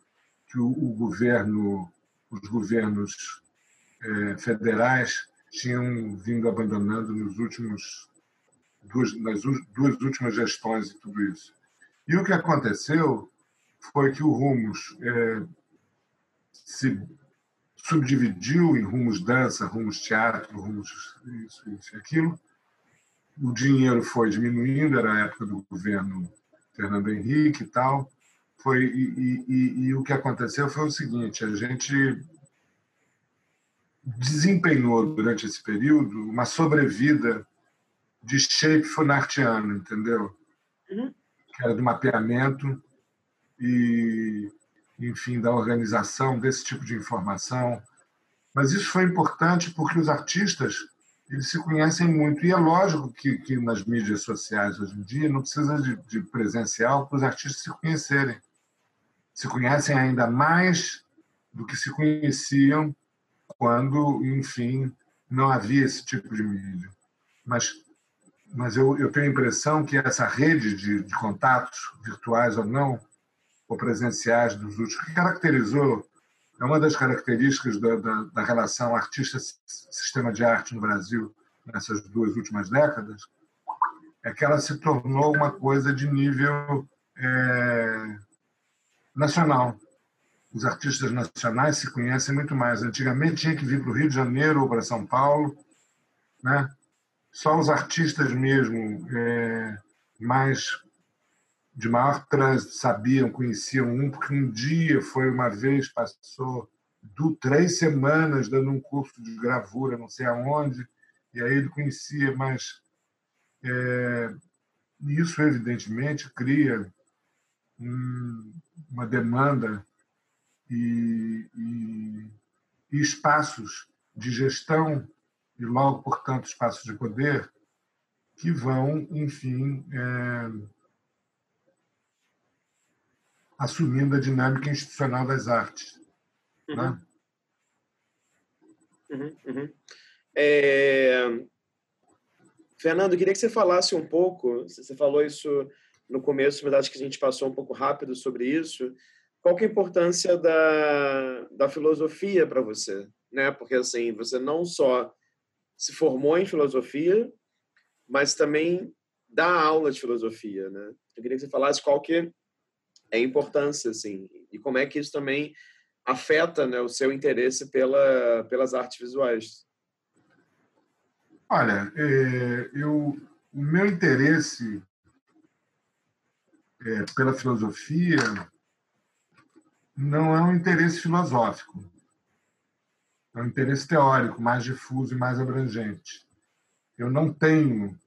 B: que o, o governo, os governos é, federais tinham vindo abandonando nos últimos duas, nas duas últimas gestões e tudo isso. E o que aconteceu foi que o Rumos é, se subdividiu em rumos dança, rumos teatro, rumos isso, isso e aquilo. O dinheiro foi diminuindo, era a época do governo Fernando Henrique e tal. Foi, e, e, e o que aconteceu foi o seguinte: a gente desempenhou durante esse período uma sobrevida de shape funartiano, entendeu? Uhum. Que era do mapeamento e, enfim, da organização desse tipo de informação. Mas isso foi importante porque os artistas eles se conhecem muito. E é lógico que, que nas mídias sociais hoje em dia não precisa de, de presencial para os artistas se conhecerem se conhecem ainda mais do que se conheciam quando, enfim, não havia esse tipo de mídia. Mas, mas eu, eu tenho a impressão que essa rede de, de contatos, virtuais ou não, ou presenciais dos últimos, que caracterizou, é uma das características da, da, da relação artista-sistema de arte no Brasil nessas duas últimas décadas, é que ela se tornou uma coisa de nível é, nacional. Os artistas nacionais se conhecem muito mais. Antigamente tinha que vir para o Rio de Janeiro ou para São Paulo, né? Só os artistas mesmo é, mais de maior trânsito sabiam, conheciam um, porque um dia foi uma vez, passou do, três semanas dando um curso de gravura, não sei aonde, e aí ele conhecia, mas é, isso evidentemente cria um, uma demanda e, e, e espaços de gestão e logo, portanto, espaços de poder que vão, enfim, é, assumindo a dinâmica institucional das artes. Uhum. Né?
A: Uhum, uhum. É... Fernando, queria que você falasse um pouco, você falou isso no começo, verdade que a gente passou um pouco rápido sobre isso. Qual é a importância da, da filosofia para você? Né? Porque assim, você não só se formou em filosofia, mas também dá aula de filosofia, né? Eu queria que você falasse qual que é a importância, assim, e como é que isso também afeta né, o seu interesse pela, pelas artes visuais.
B: Olha, é, eu, o meu interesse é, pela filosofia não é um interesse filosófico, é um interesse teórico mais difuso e mais abrangente. Eu não tenho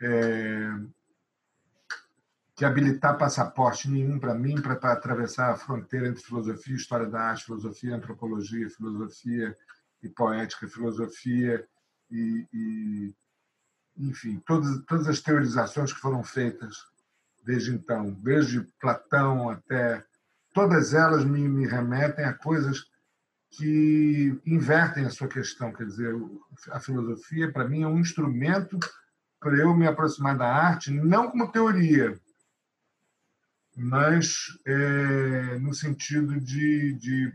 B: é, que habilitar passaporte nenhum para mim para atravessar a fronteira entre filosofia, história da arte, filosofia, antropologia, filosofia e poética, filosofia e, e enfim, todas, todas as teorizações que foram feitas desde então, desde Platão até. Todas elas me, me remetem a coisas que invertem a sua questão. Quer dizer, a filosofia, para mim, é um instrumento para eu me aproximar da arte, não como teoria, mas é, no sentido de, de,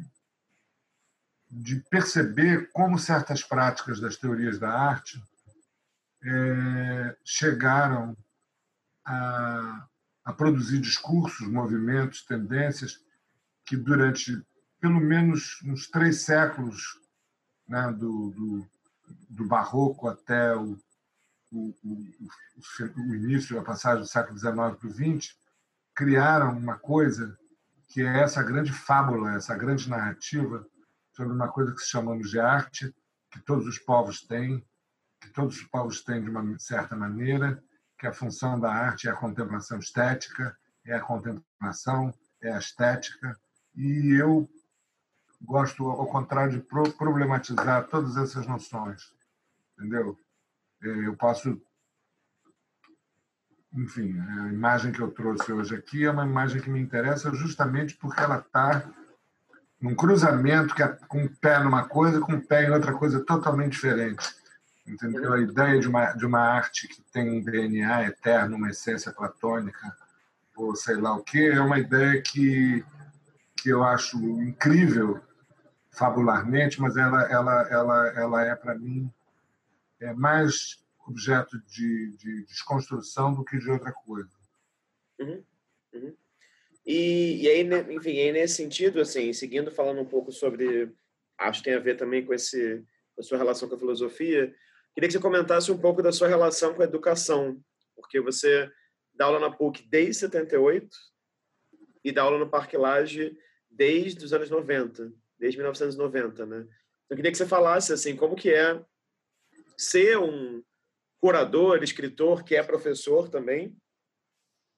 B: de, perceber como certas práticas das teorias da arte é, chegaram a, a produzir discursos, movimentos, tendências que durante pelo menos uns três séculos, né, do, do, do barroco até o, o, o, o, início, a passagem do século XIX para o XX, criaram uma coisa que é essa grande fábula, essa grande narrativa sobre uma coisa que chamamos de arte, que todos os povos têm, que todos os povos têm de uma certa maneira, que a função da arte é a contemplação estética, é a contemplação, é a estética, e eu gosto, ao contrário, de problematizar todas essas noções, entendeu? É, eu posso, enfim, a imagem que eu trouxe hoje aqui é uma imagem que me interessa justamente porque ela está num cruzamento que é com um pé numa coisa com um pé em outra coisa totalmente diferente. Entendeu? A ideia de uma, de uma arte que tem um DNA eterno, uma essência platônica, ou sei lá o quê, é uma ideia que, que eu acho incrível fabularmente, mas ela, ela, ela, ela é, para mim, é mais objeto de, de, desconstrução do que de outra coisa.
A: Uhum, uhum. E, e aí, enfim, aí nesse sentido, assim, seguindo falando um pouco sobre, acho que tem a ver também com esse, com a sua relação com a filosofia, queria que você comentasse um pouco da sua relação com a educação, porque você dá aula na PUC desde 78 e dá aula no Parque Lage desde os anos 90 desde 1990, né? Então, eu queria que você falasse assim, como que é ser um curador, escritor, que é professor também,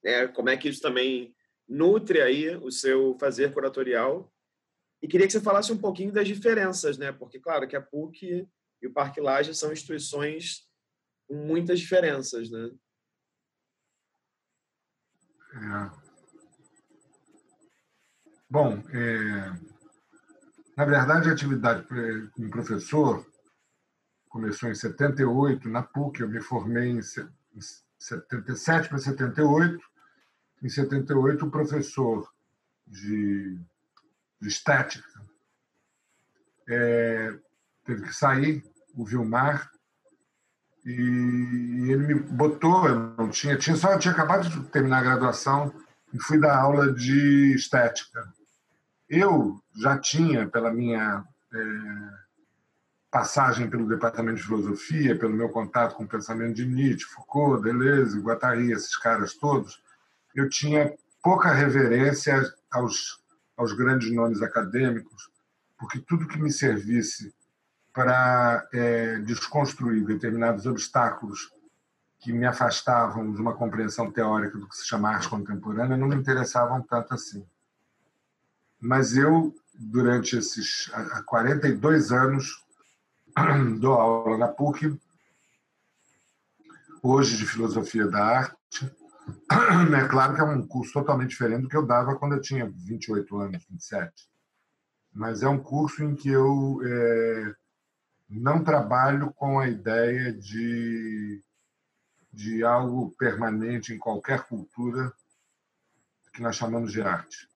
A: né? Como é que isso também nutre aí o seu fazer curatorial? E queria que você falasse um pouquinho das diferenças, né? Porque claro que a PUC e o Parque Laje são instituições com muitas diferenças, né?
B: É. Bom, é, na verdade, a atividade como professor começou em 78 na PUC. Eu me formei em 77 para 78. Em 78, o professor de, de estética é, teve que sair, o Vilmar, e ele me botou, eu não tinha, tinha só tinha acabado de terminar a graduação e fui dar aula de estética. Eu já tinha, pela minha é, passagem pelo departamento de filosofia, pelo meu contato com o pensamento de Nietzsche, Foucault, Deleuze, Guattari, esses caras todos, eu tinha pouca reverência aos, aos grandes nomes acadêmicos, porque tudo que me servisse para é, desconstruir determinados obstáculos que me afastavam de uma compreensão teórica do que se chama arte contemporânea não me interessavam tanto assim. Mas eu, durante esses 42 anos, dou aula na PUC, hoje de Filosofia da Arte. É claro que é um curso totalmente diferente do que eu dava quando eu tinha 28 anos, 27. Mas é um curso em que eu é, não trabalho com a ideia de, de algo permanente em qualquer cultura que nós chamamos de arte.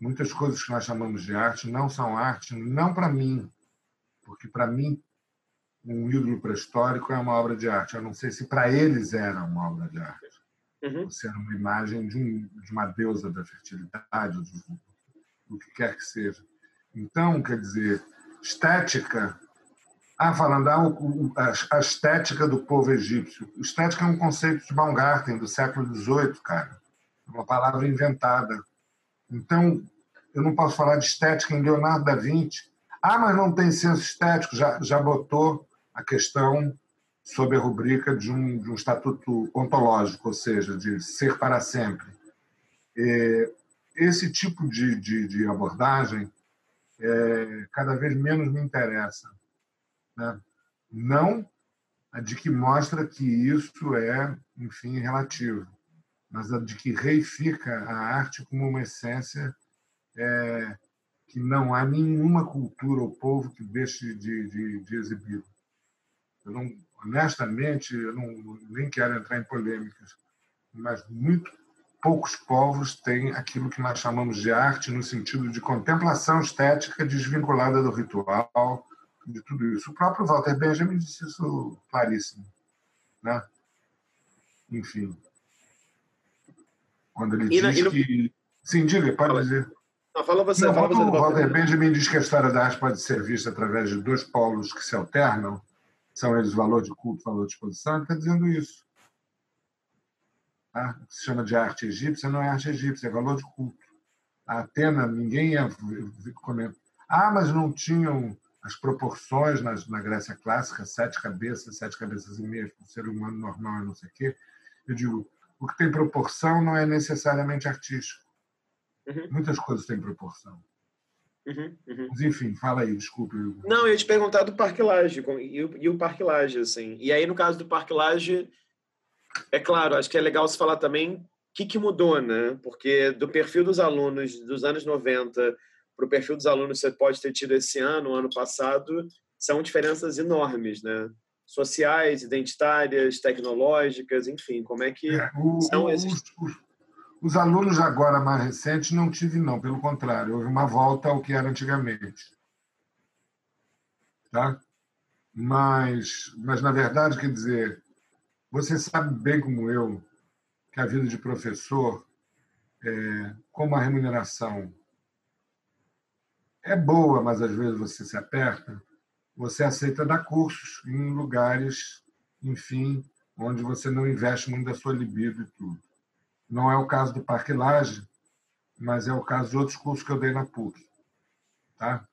B: Muitas coisas que nós chamamos de arte não são arte, não para mim, porque para mim um ídolo pré-histórico é uma obra de arte. Eu não sei se para eles era uma obra de arte. Uhum. Se era uma imagem de, um, de uma deusa da fertilidade, do, do que quer que seja. Então, quer dizer, estética. Ah, falando ah, a, estética do povo egípcio. Estética é um conceito de Baumgarten, do século XVIII, cara. Uma palavra inventada. Então, eu não posso falar de estética em Leonardo da Vinci. Ah, mas não tem senso estético. Já, já botou a questão sob a rubrica de um, de um estatuto ontológico, ou seja, de ser para sempre. E esse tipo de, de, de abordagem é, cada vez menos me interessa. Né? Não a de que mostra que isso é, enfim, relativo mas a de que reifica a arte como uma essência é, que não há nenhuma cultura ou povo que deixe de, de, de exibir. Eu não, honestamente, eu não, nem quero entrar em polêmicas, mas muito poucos povos têm aquilo que nós chamamos de arte no sentido de contemplação estética desvinculada do ritual, de tudo isso. O próprio Walter Benjamin disse isso claríssimo. Né? Enfim. Quando ele e diz no... que. Sim, diga, pode fala. dizer.
A: Não, fala você. Não, fala você
B: o Walter Benjamin diz que a história da arte pode ser vista através de dois polos que se alternam, são eles valor de culto valor de exposição, ele está dizendo isso. Tá? O que se chama de arte egípcia não é arte egípcia, é valor de culto. A Atena, ninguém ia. Ah, mas não tinham as proporções na, na Grécia clássica, sete cabeças, sete cabeças e meia para um ser humano normal, não sei o quê. Eu digo, o que tem proporção não é necessariamente artístico. Uhum. Muitas coisas têm proporção. Uhum, uhum. Mas, enfim, fala aí, desculpe.
A: Não, eu ia te perguntar do Parque Laje, e, o, e o Parque Laje, assim. E aí, no caso do Parque Laje, é claro, acho que é legal se falar também o que, que mudou, né? Porque do perfil dos alunos dos anos 90 para o perfil dos alunos que você pode ter tido esse ano, ano passado, são diferenças enormes, né? Sociais, identitárias, tecnológicas, enfim, como é que é, o, são esses...
B: Os, os, os, alunos agora mais recentes não tive, não, pelo contrário, houve uma volta ao que era antigamente. Tá? Mas, mas, na verdade, quer dizer, você sabe bem como eu que a vida de professor, é, como a remuneração é boa, mas às vezes você se aperta, você aceita dar cursos em lugares, enfim, onde você não investe muito da sua libido e tudo. Não é o caso do Parque Laje, mas é o caso de outros cursos que eu dei na PUC. Tá?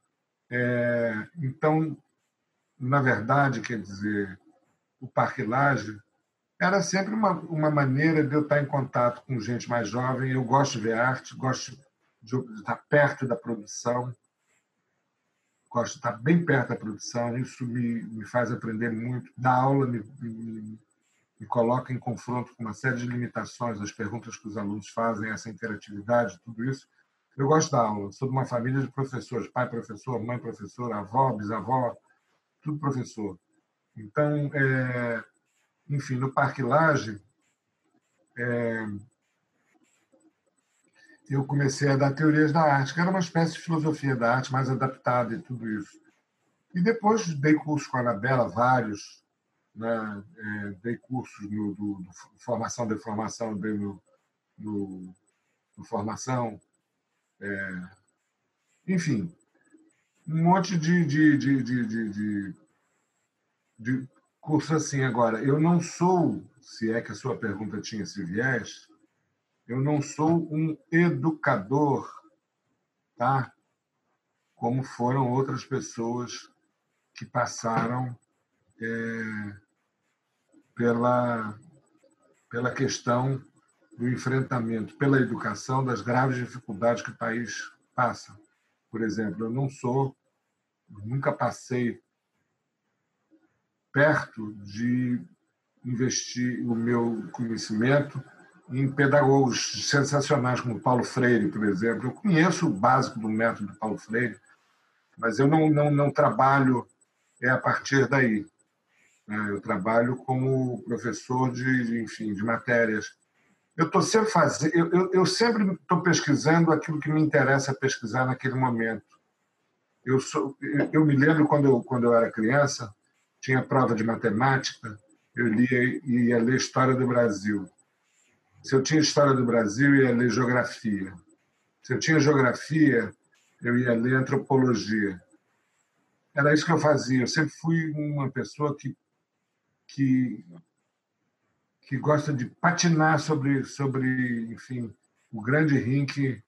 B: É, então, na verdade, quer dizer, o Parque Laje era sempre uma, uma maneira de eu estar em contato com gente mais jovem. Eu gosto de ver arte, gosto de estar perto da produção, gosto de estar bem perto da produção, isso me, me faz aprender muito. Dar aula me, me, me coloca em confronto com uma série de limitações, as perguntas que os alunos fazem, essa interatividade, tudo isso. Eu gosto da aula, sou de uma família de professores, pai professor, mãe professora, avó, bisavó, tudo professor. Então, é, enfim, no Parque Laje, é, eu comecei a dar teorias da arte, que era uma espécie de filosofia da arte mais adaptada e tudo isso. E depois dei cursos com a Anabela, vários, né? É, dei cursos no do, do formação de formação, dei no, no, no formação, é, enfim, um monte de, de, de, de, de curso assim. Agora, eu não sou, se é que a sua pergunta tinha esse viés, eu não sou um educador, tá? Como foram outras pessoas que passaram é, pela, pela questão do enfrentamento, pela educação das graves dificuldades que o país passa. Por exemplo, eu não sou, nunca passei perto de investir o meu conhecimento em pedagogos sensacionais como Paulo Freire, por exemplo. Eu conheço o básico do método Paulo Freire, mas eu não, não, não trabalho é a partir daí. Né? Eu trabalho como professor de, enfim, de matérias. Eu estou sempre fazendo, eu, eu, eu sempre estou pesquisando aquilo que me interessa pesquisar naquele momento. Eu, sou, eu, eu me lembro quando eu, quando eu era criança, tinha prova de matemática, eu lia, ia ler História do Brasil. Se eu tinha História do Brasil, eu ia ler Geografia. Se eu tinha Geografia, eu ia ler Antropologia. Era isso que eu fazia. Eu sempre fui uma pessoa que, que, que gosta de patinar sobre, sobre, enfim, o grande rink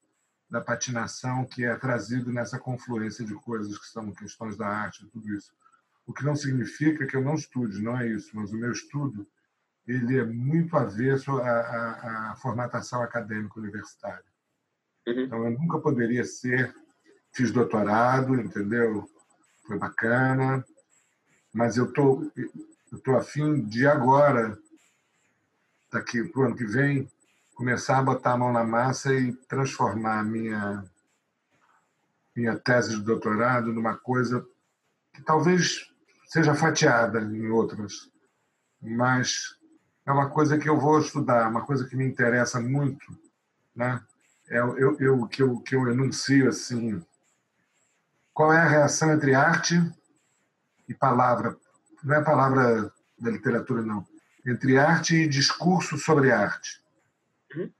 B: da patinação que é trazido nessa confluência de coisas que são questões da arte, tudo isso. O que não significa que eu não estude, não é isso, mas o meu estudo ele é muito avesso à, à, à formatação acadêmica universitária. Uhum. Então, eu nunca poderia ser. Fiz doutorado, entendeu? Foi bacana, mas eu tô, eu tô afim de agora, daqui para o ano que vem, começar a botar a mão na massa e transformar a minha minha tese de doutorado numa coisa que talvez seja fatiada em outras, mas é uma coisa que eu vou estudar, uma coisa que me interessa muito, né? É eu, eu que eu que eu enuncio assim, qual é a reação entre arte e palavra? Não é palavra da literatura não, entre arte e discurso sobre arte. Uhum.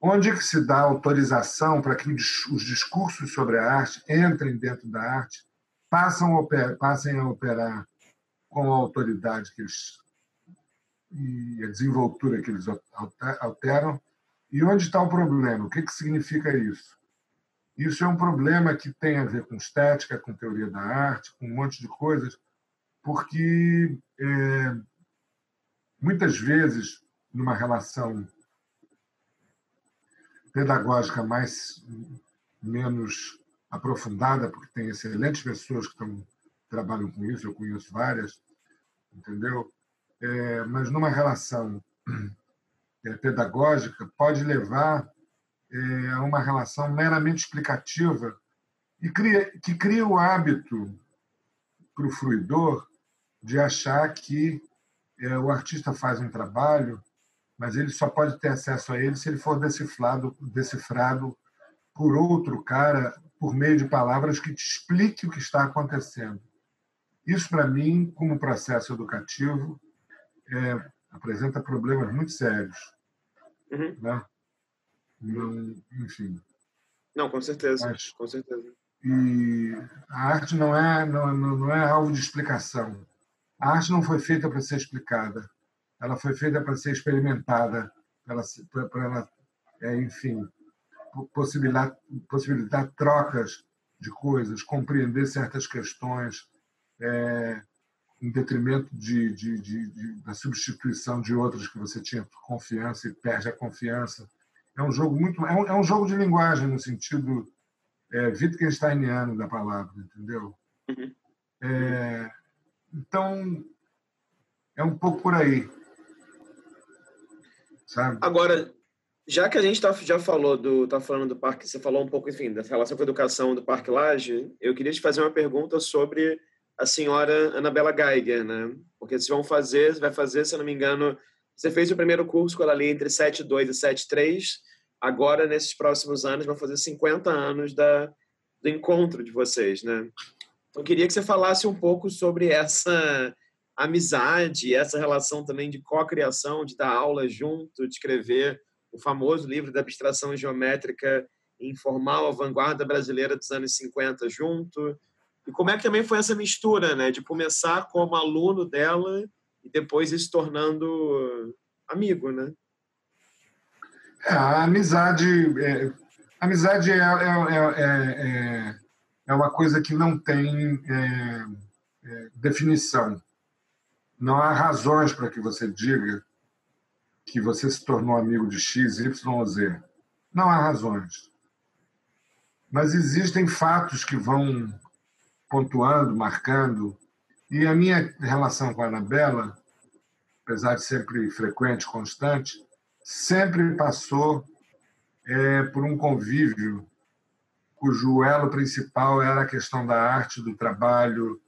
B: Onde é que se dá autorização para que os discursos sobre a arte entrem dentro da arte, passem a operar com a autoridade que eles e a desenvoltura que eles alteram? E onde está o problema? O que, que significa isso? Isso é um problema que tem a ver com estética, com teoria da arte, com um monte de coisas, porque é, muitas vezes, numa relação pedagógica mais menos aprofundada, porque tem excelentes pessoas que estão, trabalham com isso, eu conheço várias, entendeu? É, mas numa relação é, pedagógica pode levar é, a uma relação meramente explicativa e cria, que cria o hábito para o fruidor de achar que é, o artista faz um trabalho mas ele só pode ter acesso a ele se ele for decifrado, decifrado por outro cara por meio de palavras que te explique o que está acontecendo. Isso, para mim, como processo educativo, é, apresenta problemas muito sérios. Uhum. Né? enfim.
A: Não, com certeza. Mas, com certeza.
B: E a arte não é, não, não é alvo de explicação. A arte não foi feita para ser explicada ela foi feita para ser experimentada, para ela, é, enfim, possibilitar, possibilitar trocas de coisas, compreender certas questões, é, em detrimento de, de, de, da substituição de outras que você tinha confiança e perde a confiança. É um jogo muito, é um, é um jogo de linguagem no sentido é, Wittgensteiniano da palavra, entendeu? Uhum. É, então é um pouco por aí.
A: Sabe? Agora, já que a gente tá, já falou do tá falando do parque, você falou um pouco, enfim, da relação com a educação do Parque Laje, eu queria te fazer uma pergunta sobre a senhora Anabela Geiger, né? Porque vocês vão fazer, vai fazer, se eu não me engano, você fez o primeiro curso com ela ali entre 7.2 e 7.3, agora, nesses próximos anos, vão fazer 50 anos da, do encontro de vocês, né? Então, eu queria que você falasse um pouco sobre essa amizade, essa relação também de co-criação, de dar aula junto, de escrever o famoso livro da abstração geométrica informal, a vanguarda brasileira dos anos 50 junto. E como é que também foi essa mistura, né, de começar como aluno dela e depois se tornando amigo, né?
B: É, a amizade, é, a amizade é, é, é, é, uma coisa que não tem definição. Não há razões para que você diga que você se tornou amigo de X, Y Z. Não há razões. Mas existem fatos que vão pontuando, marcando. E a minha relação com a Anabela, apesar de sempre frequente, constante, sempre passou é, por um convívio cujo elo principal era a questão da arte, do trabalho,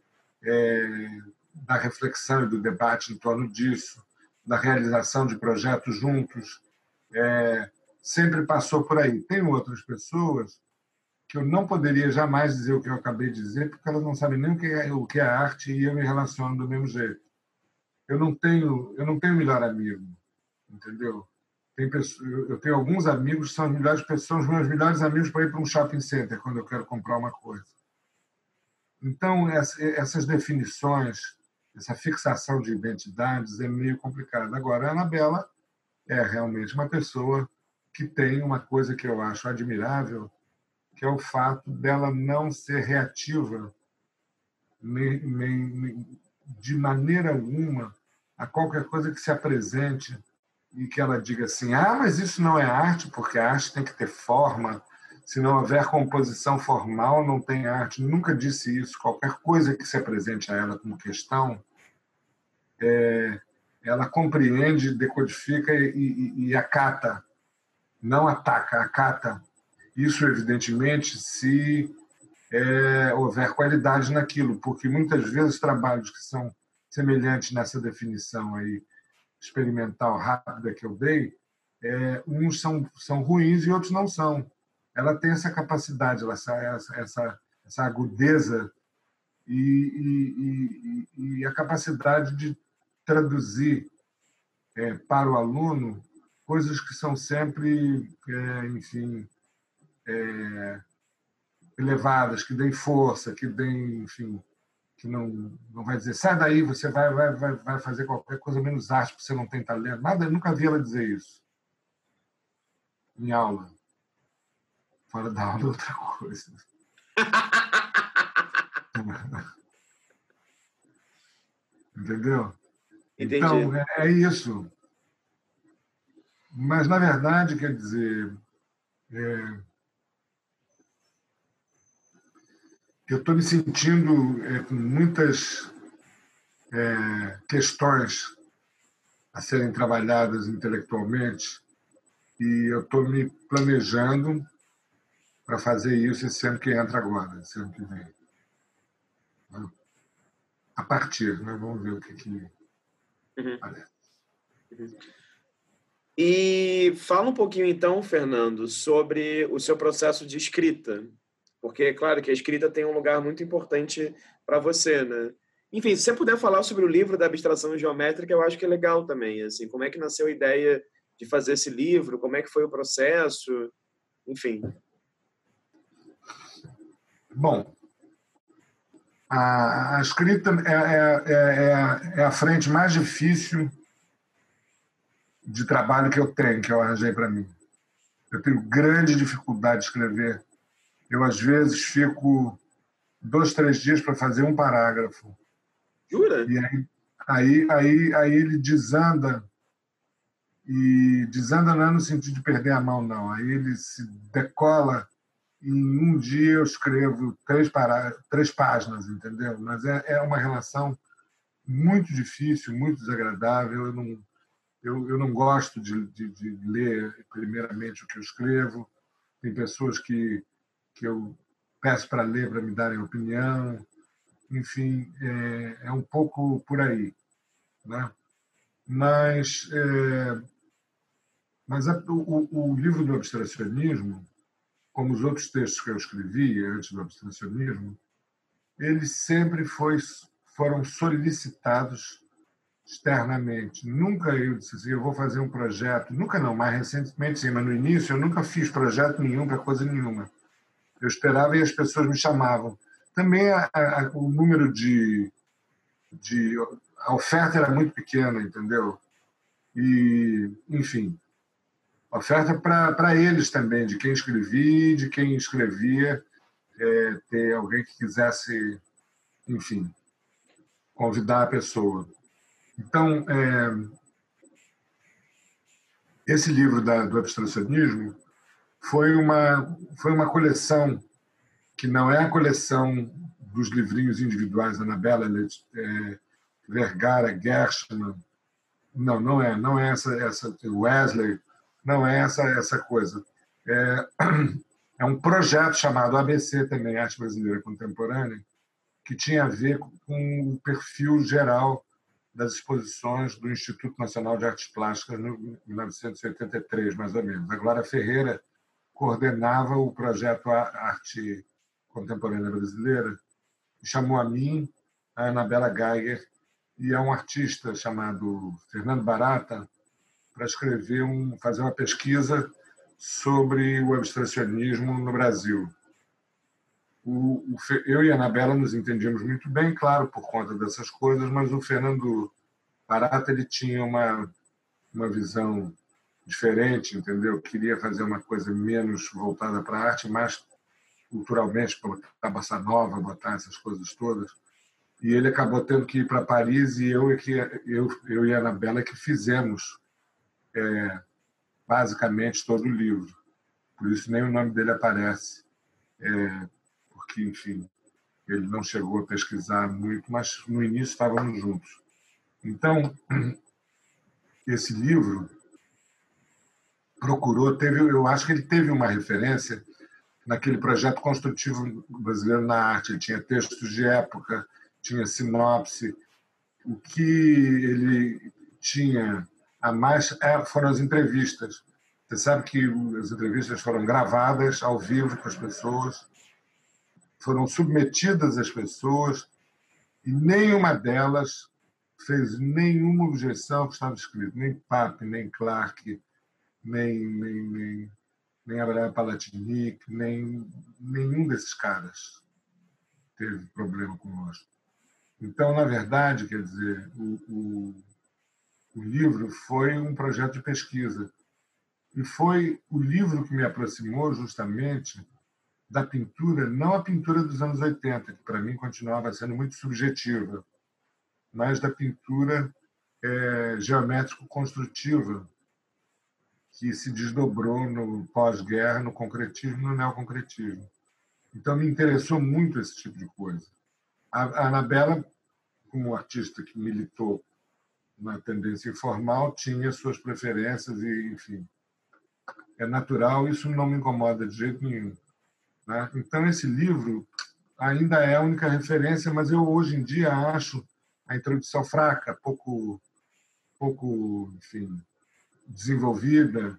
B: é, da reflexão e do debate em torno disso, da realização de projetos juntos, é, sempre passou por aí. Tem outras pessoas que eu não poderia jamais dizer o que eu acabei de dizer, porque elas não sabem nem o que é, o que é arte e eu me relaciono do mesmo jeito. Eu não tenho, eu não tenho melhor amigo, entendeu? Tem pessoas, eu tenho alguns amigos que são as melhores pessoas, os meus melhores amigos para ir para um shopping center quando eu quero comprar uma coisa. Então, essas definições essa fixação de identidades é meio complicada. Agora, a Anabela é realmente uma pessoa que tem uma coisa que eu acho admirável, que é o fato dela não ser reativa nem, nem, de maneira alguma a qualquer coisa que se apresente e que ela diga assim: ah, mas isso não é arte, porque a arte tem que ter forma. Se não houver composição formal, não tem arte. Nunca disse isso. Qualquer coisa que se apresente a ela como questão, é, ela compreende, decodifica e, e, e acata, não ataca, acata. Isso, evidentemente, se é, houver qualidade naquilo, porque muitas vezes trabalhos que são semelhantes nessa definição aí experimental rápida que eu dei, é, uns são, são ruins e outros não são. Ela tem essa capacidade, essa, essa, essa, agudeza e, e, e, e, a capacidade de traduzir é, para o aluno coisas que são sempre, é, enfim, é, elevadas, que deem força, que deem, enfim, que não, não vai dizer, sai daí, você vai, vai, vai, vai fazer qualquer coisa menos arte, porque você não tem talento. Nada, eu nunca vi ela dizer isso. Em aula. Fora da aula é outra coisa. Entendeu? Entendi. Então, é, é isso. Mas, na verdade, quer dizer, é, eu estou me sentindo é, com muitas é, questões a serem trabalhadas intelectualmente e eu estou me planejando para fazer isso esse ano que entra agora, esse ano que vem. A partir, né? vamos ver o que, que uhum. parece.
A: Uhum. E fala um pouquinho então, Fernando, sobre o seu processo de escrita. Porque é claro que a escrita tem um lugar muito importante para você, né? Enfim, se você puder falar sobre o livro da abstração geométrica, eu acho que é legal também, assim, como é que nasceu a ideia de fazer esse livro, como é que foi o processo, enfim.
B: Bom, a, a escrita é, é, é, é, a frente mais difícil de trabalho que eu tenho, que eu arranjei para mim. Eu tenho grande dificuldade de escrever eu, às vezes, fico dois, três dias para fazer um parágrafo.
A: Jura?
B: E aí, aí, aí, aí ele desanda. E desanda não é no sentido de perder a mão, não. Aí ele se decola. E em um dia eu escrevo três, pará três páginas, entendeu? Mas é, é uma relação muito difícil, muito desagradável. Eu não, eu, eu não gosto de, de, de ler, primeiramente, o que eu escrevo. Tem pessoas que que eu peço para ler, para me darem opinião. Enfim, é, é um pouco por aí. Né? Mas, é, mas a, o, o livro do abstracionismo, como os outros textos que eu escrevi antes do abstracionismo, eles sempre foi, foram solicitados externamente. Nunca eu disse assim, eu vou fazer um projeto, nunca não, mais recentemente sim, mas no início eu nunca fiz projeto nenhum para coisa nenhuma. Eu esperava e as pessoas me chamavam. Também a, a, o número de, de. A oferta era muito pequena, entendeu? E, enfim, oferta para eles também, de quem escrevia, de quem escrevia, é, ter alguém que quisesse, enfim, convidar a pessoa. Então, é, esse livro da, do abstracionismo foi uma, foi uma coleção que não é a coleção dos livrinhos individuais Anabela é, Vergara, Gershman, não, não é, não é essa, essa Wesley, não é essa essa coisa. É, é um projeto chamado ABC também, Arte Brasileira Contemporânea, que tinha a ver com o perfil geral das exposições do Instituto Nacional de Artes Plásticas em 1983, mais ou menos. A Glória Ferreira coordenava o projeto Arte Contemporânea Brasileira, chamou a mim, a Anabela Geiger e a um artista chamado Fernando Barata para escrever um, fazer uma pesquisa sobre o abstracionismo no Brasil. O, o, eu e a Anabela nos entendíamos muito bem, claro, por conta dessas coisas, mas o Fernando Barata ele tinha uma, uma visão diferente, entendeu? Queria fazer uma coisa menos voltada para a arte, mais culturalmente, botar bossa nova, botar essas coisas todas. E ele acabou tendo que ir para Paris e eu, que, eu, eu e a Anabela que fizemos é, basicamente todo o livro. Por isso nem o nome dele aparece, é, porque, enfim, ele não chegou a pesquisar muito, mas no início estávamos juntos. Então, esse livro procurou, teve, eu acho que ele teve uma referência naquele projeto construtivo brasileiro na arte. Ele tinha textos de época, tinha sinopse. O que ele tinha a mais é, foram as entrevistas. Você sabe que as entrevistas foram gravadas ao vivo com as pessoas, foram submetidas às pessoas e nenhuma delas fez nenhuma objeção ao que estava escrito, nem Pape, nem Clark, nem, nem, nem, nem Abraham Palatinic, nem nenhum desses caras teve problema conosco. Então, na verdade, quer dizer, o, o, o livro foi um projeto de pesquisa. E foi o livro que me aproximou justamente da pintura, não a pintura dos anos 80, que para mim continuava sendo muito subjetiva, mas da pintura é, geométrico-construtiva, que se desdobrou no pós-guerra, no concretismo no neoconcretismo. Então, me interessou muito esse tipo de coisa. A Anabela, como artista que militou na tendência informal, tinha suas preferências e, enfim, é natural, isso não me incomoda de jeito nenhum. Né? Então, esse livro ainda é a única referência, mas eu hoje em dia acho a introdução fraca, pouco, pouco enfim, desenvolvida.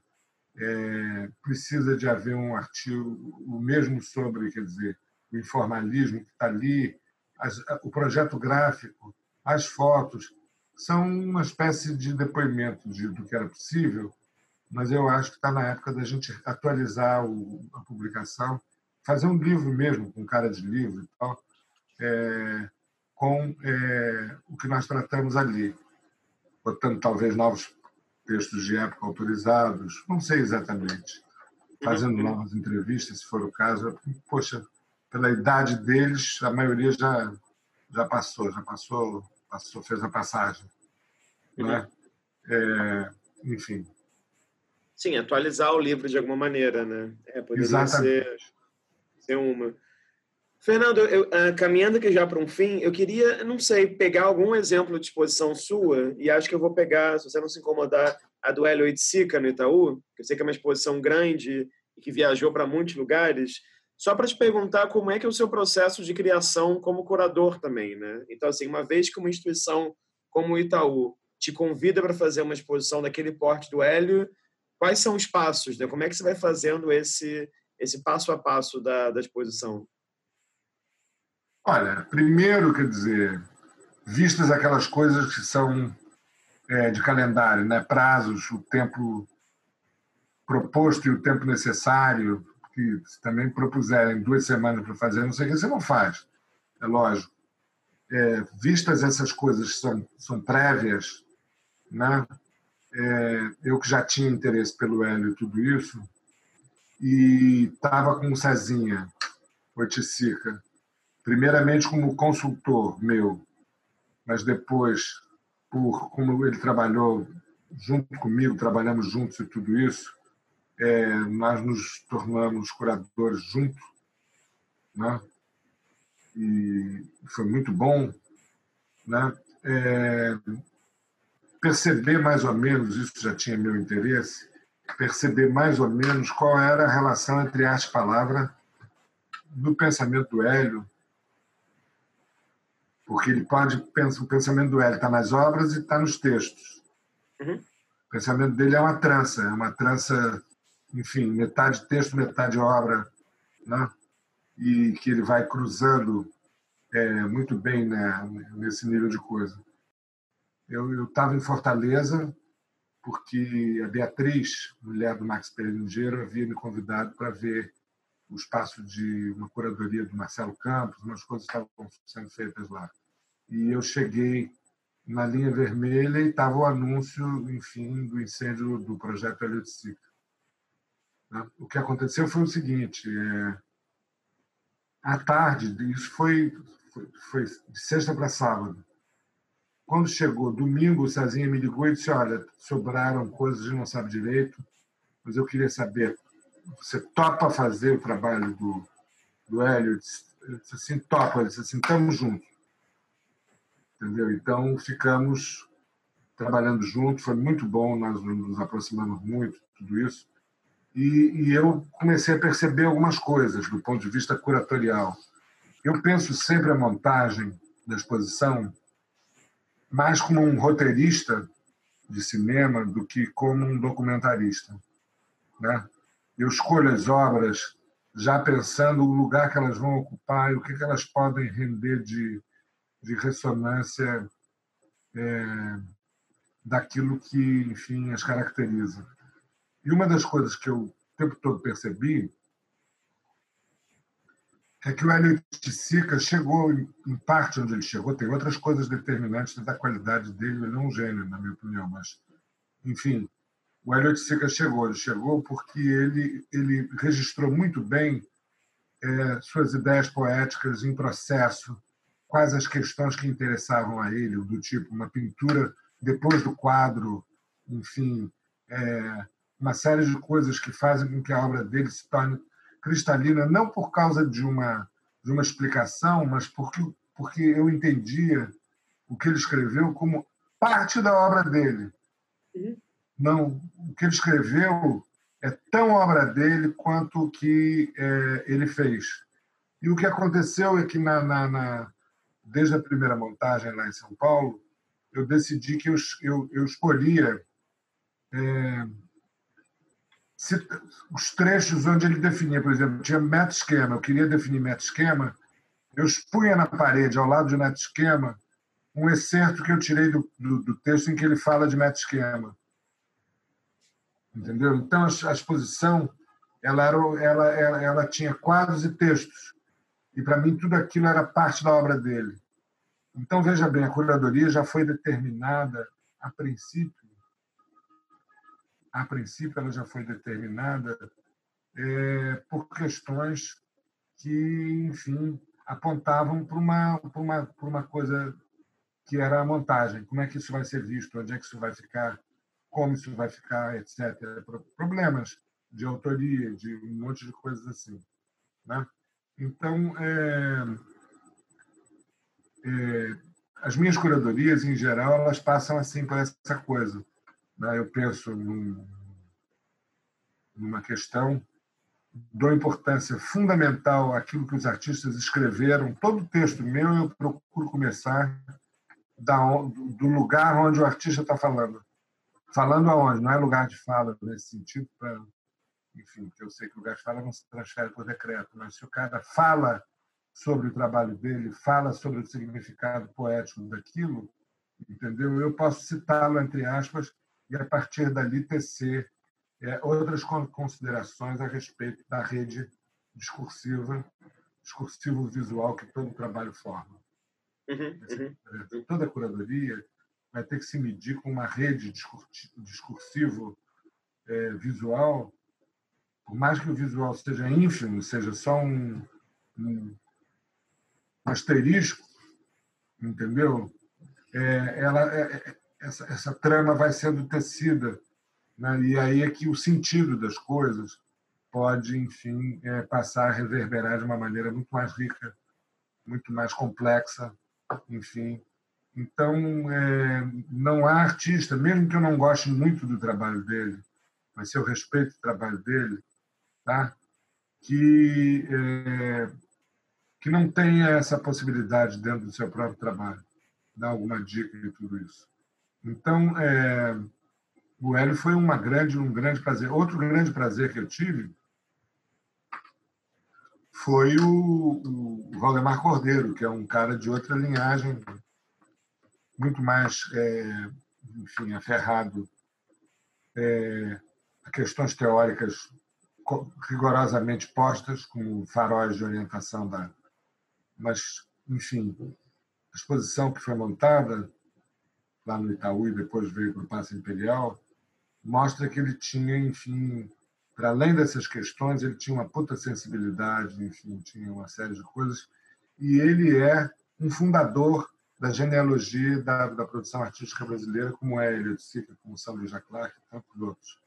B: É, precisa de haver um artigo, o mesmo sobre, quer dizer, o informalismo que está ali, as, o projeto gráfico, as fotos, são uma espécie de depoimento de, do que era possível, mas eu acho que está na época da gente atualizar o, a publicação, fazer um livro mesmo, com cara de livro e tal, é, com é, o que nós tratamos ali, botando talvez novos textos de época autorizados, não sei exatamente, fazendo novas entrevistas, se for o caso. Poxa, pela idade deles, a maioria já já passou, já passou, passou fez a passagem, uhum. né? É, enfim.
A: Sim, atualizar o livro de alguma maneira, né? É, poderia Exatamente. ser, ser uma. Fernando, eu, uh, caminhando aqui já para um fim, eu queria, não sei, pegar algum exemplo de exposição sua, e acho que eu vou pegar, se você não se incomodar, a do Hélio Oiticica no Itaú, que eu sei que é uma exposição grande e que viajou para muitos lugares, só para te perguntar como é que é o seu processo de criação como curador também, né? Então, assim, uma vez que uma instituição como o Itaú te convida para fazer uma exposição daquele porte do Hélio, quais são os passos, né? Como é que você vai fazendo esse, esse passo a passo da, da exposição?
B: Olha, primeiro, quer dizer, vistas aquelas coisas que são é, de calendário, né? prazos, o tempo proposto e o tempo necessário, que também propuserem duas semanas para fazer, não sei o que, você não faz, é lógico. É, vistas essas coisas são, são prévias, né? É, eu que já tinha interesse pelo Hélio e tudo isso, e estava com o Cezinha, Oiticica, primeiramente como consultor meu, mas depois, por como ele trabalhou junto comigo, trabalhamos juntos e tudo isso, é, nós nos tornamos curadores juntos, né? e foi muito bom. Né? É, perceber mais ou menos, isso já tinha meu interesse, perceber mais ou menos qual era a relação entre arte e palavra do pensamento do Hélio porque ele pode pensar o pensamento do Hélio está nas obras e está nos textos. Uhum. O pensamento dele é uma trança, é uma trança, enfim, metade texto, metade obra, né? e que ele vai cruzando é, muito bem né, nesse nível de coisa. Eu estava em Fortaleza porque a Beatriz, mulher do Max Perelingeiro, havia me convidado para ver o espaço de uma curadoria do Marcelo Campos, umas coisas estavam sendo feitas lá. E eu cheguei na linha vermelha e estava o anúncio, enfim, do incêndio do projeto Heliotica. Né? O que aconteceu foi o seguinte: é, à tarde, isso foi, foi, foi de sexta para sábado. Quando chegou domingo, o Cezinha me ligou e disse: Olha, sobraram coisas, a não sabe direito, mas eu queria saber você topa fazer o trabalho do, do Hélio? Ele disse assim, topa. Ele disse assim, estamos juntos. Entendeu? Então, ficamos trabalhando juntos, foi muito bom, nós nos aproximamos muito, tudo isso. e, e eu comecei a perceber algumas coisas do ponto de vista curatorial. Eu penso sempre a montagem da exposição mais como um roteirista de cinema do que como um documentarista. Né? Eu escolho as obras já pensando o lugar que elas vão ocupar e o que, elas podem render de, de ressonância é, daquilo que, enfim, as caracteriza. E uma das coisas que eu o tempo todo percebi é que o Elliot Sica chegou, em parte onde ele chegou, tem outras coisas determinantes da qualidade dele, ele é um gênio, na minha opinião, mas, enfim, o Elliot Sica chegou. Ele chegou porque ele, ele registrou muito bem é, suas ideias poéticas em processo, quais as questões que interessavam a ele, do tipo uma pintura depois do quadro, enfim, é, uma série de coisas que fazem com que a obra dele se torne cristalina, não por causa de uma, de uma explicação, mas porque, porque eu entendia o que ele escreveu como parte da obra dele. Uhum. Não, o que ele escreveu é tão obra dele quanto o que é, ele fez. E o que aconteceu é que, na, na, na, desde a primeira montagem lá em São Paulo, eu decidi que eu, eu, eu escolhia é, se, os trechos onde ele definia, por exemplo, tinha meta-esquema, eu queria definir meta-esquema, eu expunha na parede, ao lado de meta-esquema, um excerto que eu tirei do, do, do texto em que ele fala de meta-esquema. Entendeu? Então, a, exposição ela, era, ela, ela, ela tinha quadros e textos. E, para mim, tudo aquilo era parte da obra dele. Então, veja bem, a curadoria já foi determinada a princípio a princípio, ela já foi determinada é, por questões que, enfim, apontavam para uma, para uma, para uma coisa que era a montagem. Como é que isso vai ser visto? Onde é que isso vai ficar? Como isso vai ficar? Etc. Problemas de autoria, de um monte de coisas assim. Né? Então, é, é, as minhas curadorias, em geral, elas passam assim por essa coisa. Né? Eu penso num, numa questão, dou importância fundamental àquilo que os artistas escreveram. Todo texto meu eu procuro começar da, do lugar onde o artista está falando. Falando aonde? Não é lugar de fala nesse sentido, para enfim, que eu sei que o lugar de fala não se transfere por decreto, mas se o cara fala sobre o trabalho dele, fala sobre o significado poético daquilo, entendeu? Eu posso citá-lo entre aspas e a partir dali tecer é, outras considerações a respeito da rede discursiva, discursivo visual que todo trabalho forma. Uhum, uhum. Toda a curadoria vai ter que se medir com uma rede discursivo é, visual, por mais que o visual seja ínfimo, seja só um, um asterisco, entendeu? É, ela, é, é essa, essa trama vai sendo tecida. Né? E aí é que o sentido das coisas pode, enfim, é, passar a reverberar de uma maneira muito mais rica, muito mais complexa, enfim. Então, é, não há artista, mesmo que eu não goste muito do trabalho dele, mas eu respeito o trabalho dele, tá? que, é, que não tenha essa possibilidade dentro do seu próprio trabalho. Dar alguma dica de tudo isso. Então, é, o Hélio foi uma grande, um grande prazer. Outro grande prazer que eu tive foi o, o Valdemar Cordeiro, que é um cara de outra linhagem, muito mais, é, enfim, aferrado é, a questões teóricas rigorosamente postas, com faróis de orientação da. Mas, enfim, a exposição que foi montada lá no Itaú e depois veio para o Passo Imperial, mostra que ele tinha, enfim, para além dessas questões, ele tinha uma puta sensibilidade, enfim, tinha uma série de coisas. E ele é um fundador da genealogia da, da produção artística brasileira, como é Elliot Sica, como São Luís Clark e tantos outros.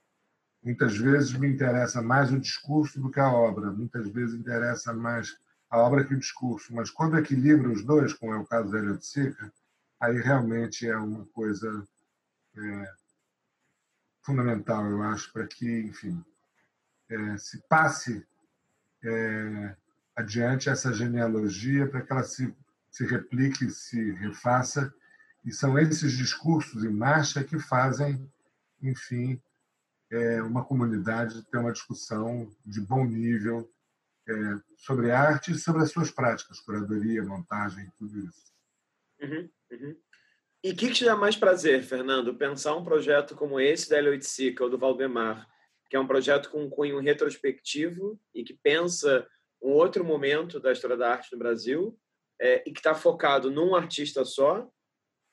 B: Muitas vezes me interessa mais o discurso do que a obra, muitas vezes interessa mais a obra que o discurso, mas quando equilibra os dois, como é o caso da Elliot Sica, aí realmente é uma coisa é, fundamental, eu acho, para que, enfim, é, se passe é, adiante essa genealogia para que ela se, se replique, se refaça. E são esses discursos em marcha que fazem, enfim, é, uma comunidade ter uma discussão de bom nível é, sobre arte e sobre as suas práticas, curadoria, montagem, tudo isso.
A: Uhum, uhum. E o que, te dá mais prazer, Fernando? Pensar um projeto como esse da L8 ou do Valdemar, que é um projeto com um cunho retrospectivo e que pensa um outro momento da história da arte no Brasil é, e que está focado num artista só,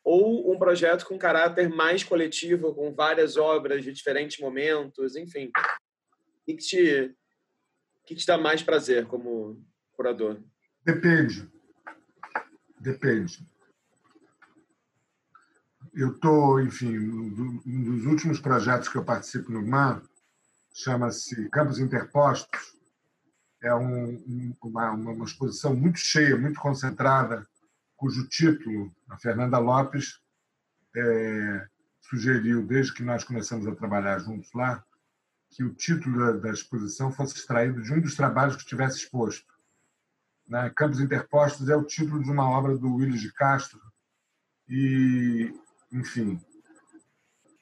A: ou um projeto com caráter mais coletivo, com várias obras de diferentes momentos, enfim. O que te, que te dá mais prazer como curador?
B: Depende. Depende. Eu estou, enfim, um dos últimos projetos que eu participo no MAN chama-se Campos Interpostos. É um, uma, uma exposição muito cheia, muito concentrada, cujo título a Fernanda Lopes é, sugeriu, desde que nós começamos a trabalhar juntos lá, que o título da, exposição fosse extraído de um dos trabalhos que estivesse exposto. Né? Campos Interpostos é o título de uma obra do Willis de Castro e, enfim,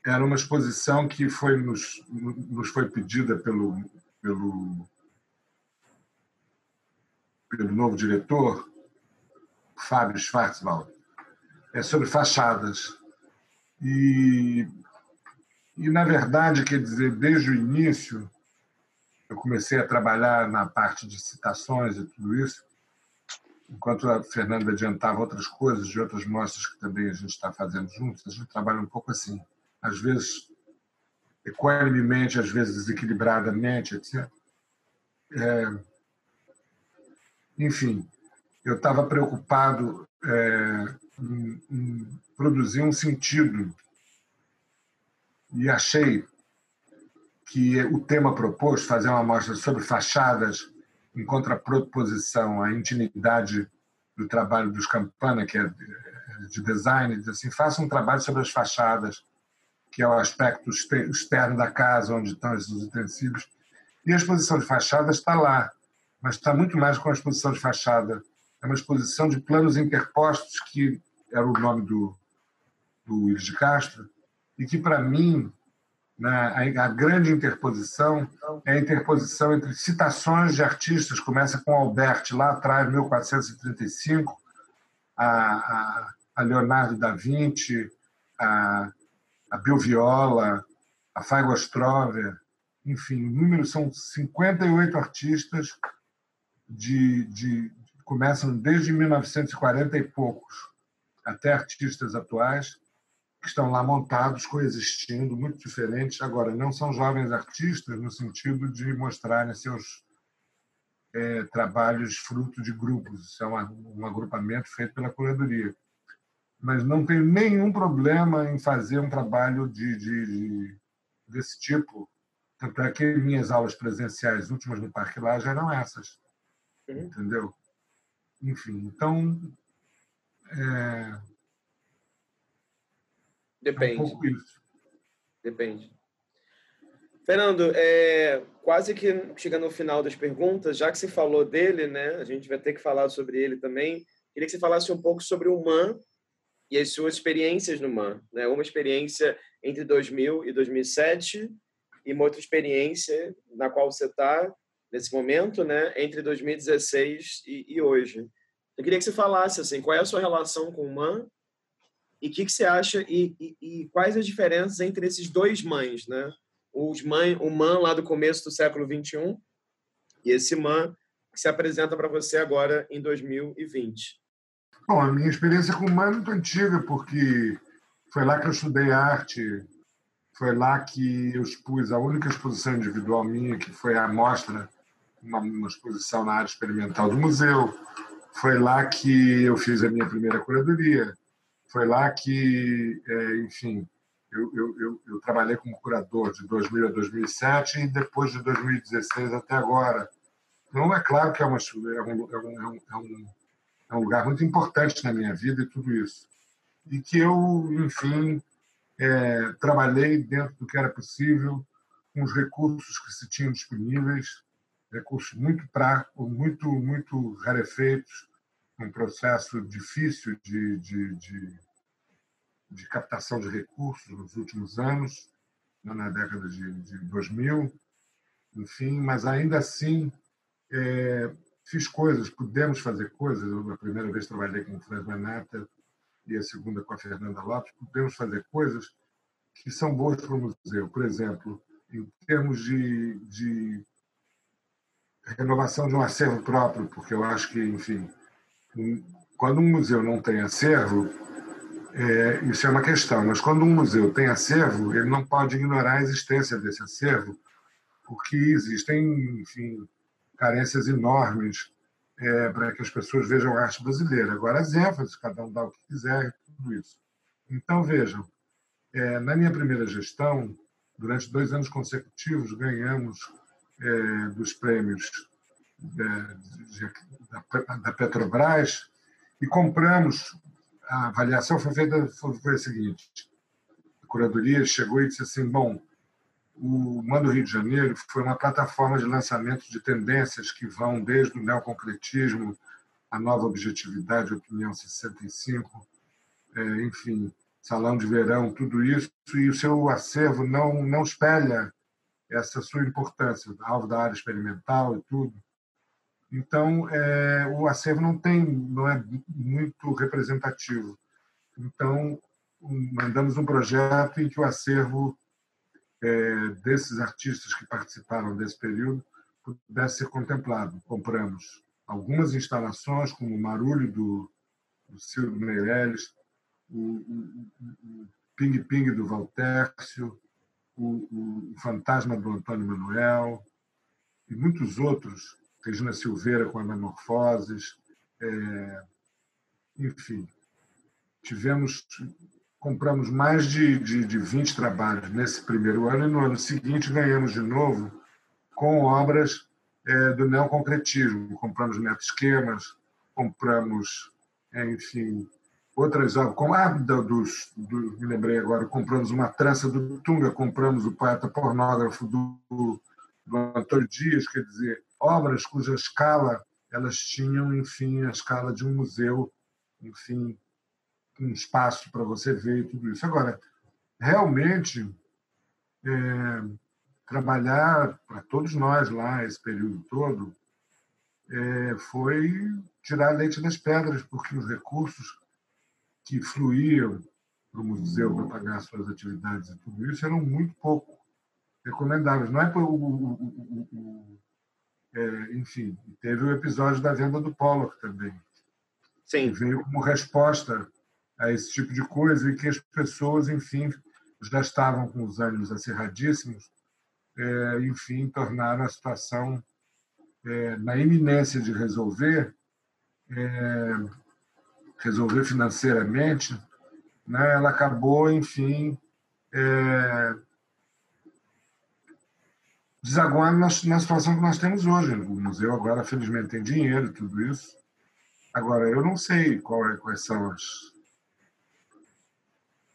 B: era uma exposição que foi nos, nos foi pedida pelo, pelo, pelo novo diretor, Fábio Schwarzwald. É sobre fachadas. E, e, na verdade, quer dizer, desde o início, eu comecei a trabalhar na parte de citações e tudo isso, enquanto a Fernanda adiantava outras coisas, de outras mostras que também a gente está fazendo juntos, a gente trabalha um pouco assim às vezes equanimemente, às vezes desequilibradamente, etc. É, enfim, eu estava preocupado é, em, em produzir um sentido e achei que o tema proposto, fazer uma amostra sobre fachadas, em contraproposição à intimidade do trabalho dos Campana, que é de design, diz assim, faça um trabalho sobre as fachadas, que é o aspecto externo da casa, onde estão esses utensílios. E a exposição de fachada está lá, mas está muito mais com a exposição de fachada. É uma exposição de planos interpostos, que era o nome do, do Willis de Castro, e que, para mim, né, a, a, grande interposição é a interposição entre citações de artistas, começa com Albert, lá atrás, 1435, a, a, a Leonardo da Vinci, a a Bill Viola, a Faigo Strover, enfim, números são 58 artistas de, de começam desde 1940 e poucos até artistas atuais que estão lá montados, coexistindo, muito diferentes. Agora, não são jovens artistas no sentido de mostrarem seus é, trabalhos fruto de grupos. Isso é um, um agrupamento feito pela curadoria mas não tenho nenhum problema em fazer um trabalho de, de, de, desse tipo. Tanto é que minhas aulas presenciais últimas no Parque lá já eram essas. Entendeu? Enfim, então. É...
A: Depende. É um pouco isso. Depende. Fernando, é, quase que chegando no final das perguntas, já que você falou dele, né, a gente vai ter que falar sobre ele também. Queria que você falasse um pouco sobre o MAN, e as suas experiências no MAN. Né? Uma experiência entre 2000 e 2007 e uma outra experiência na qual você está nesse momento, né? entre 2016 e, e, hoje. Eu queria que você falasse assim, qual é a sua relação com o MAN e o que, que você acha e, e, e, quais as diferenças entre esses dois mães, né? Os mãe, o MAN lá do começo do século 21 e esse MAN que se apresenta para você agora em 2020.
B: Bom, a minha experiência com o MAN é muito antiga, porque foi lá que eu estudei arte, foi lá que eu expus a única exposição individual minha, que foi a mostra, uma, uma exposição na área experimental do museu. Foi lá que eu fiz a minha primeira curadoria. Foi lá que, é, enfim, eu, eu, eu, eu, trabalhei como curador de 2000 a 2007 e depois de 2016 até agora. Então, é claro que é, uma, é, um, é, um, é um é um lugar muito importante na minha vida e tudo isso. E que eu, enfim, é, trabalhei dentro do que era possível com os recursos que se tinham disponíveis, recursos muito práticos, muito, muito rarefeitos, um processo difícil de, de, de, de, captação de recursos nos últimos anos, na década de, de 2000, enfim, mas ainda assim é, fiz coisas, pudemos fazer coisas. Eu, a primeira vez trabalhei com o Franz Manata e a segunda com a Fernanda Lopes, pudemos fazer coisas que são boas para o museu. Por exemplo, em termos de, de renovação de um acervo próprio, porque eu acho que, enfim, quando um museu não tem acervo, é, isso é uma questão, mas quando um museu tem acervo, ele não pode ignorar a existência desse acervo, porque existem, enfim, carências enormes é, para que as pessoas vejam a arte brasileira. Agora, as ênfases, cada um dá o que quiser, tudo isso. Então, vejam, é, na minha primeira gestão, durante dois anos consecutivos, ganhamos é, dos prêmios da, da, da, Petrobras e compramos. A avaliação foi feita foi, a seguinte: a curadoria chegou e disse assim, bom, o Mando Rio de Janeiro foi uma plataforma de lançamento de tendências que vão desde o neoconcretismo, a nova objetividade, opinião 65, é, enfim, salão de verão, tudo isso, e o seu acervo não, não espelha essa sua importância, alvo da área experimental e tudo. Então, é, o acervo não tem, não é muito representativo. Então, mandamos um projeto em que o acervo é, desses artistas que participaram desse período pudesse ser contemplado. Compramos algumas instalações, como o Marulho do, do Silvio Meirelles, o Ping Ping do Valtércio, o, o, Fantasma do Antônio Manuel e muitos outros, Regina Silveira com a Metamorfoses, é, enfim, tivemos compramos mais de, de, de 20 trabalhos nesse primeiro ano e no ano seguinte ganhamos de novo com obras é, do neoconcretismo. Compramos meta-esquemas, compramos, é, enfim, outras obras, como a do, dos, do, me lembrei agora, compramos uma trança do Tunga, compramos o poeta pornógrafo do, do Antônio Dias, quer dizer, obras cuja escala elas tinham, enfim, a escala de um museu, enfim, um espaço para você ver e tudo isso. Agora, realmente, é, trabalhar para todos nós lá esse período todo é, foi tirar leite das pedras, porque os recursos que fluíam para o museu para pagar suas atividades e tudo isso eram muito pouco recomendáveis. Não é por, o, o, o, o é, enfim, teve o episódio da venda do Pollock também.
A: Sim.
B: Veio como resposta a esse tipo de coisa e que as pessoas, enfim, já estavam com os ânimos acirradíssimos, é, enfim, tornaram a situação é, na iminência de resolver, resolver financeiramente, né, ela acabou, enfim, é, desaguando na, na situação que nós temos hoje. O museu agora, felizmente, tem dinheiro e tudo isso. Agora, eu não sei qual é, quais são as,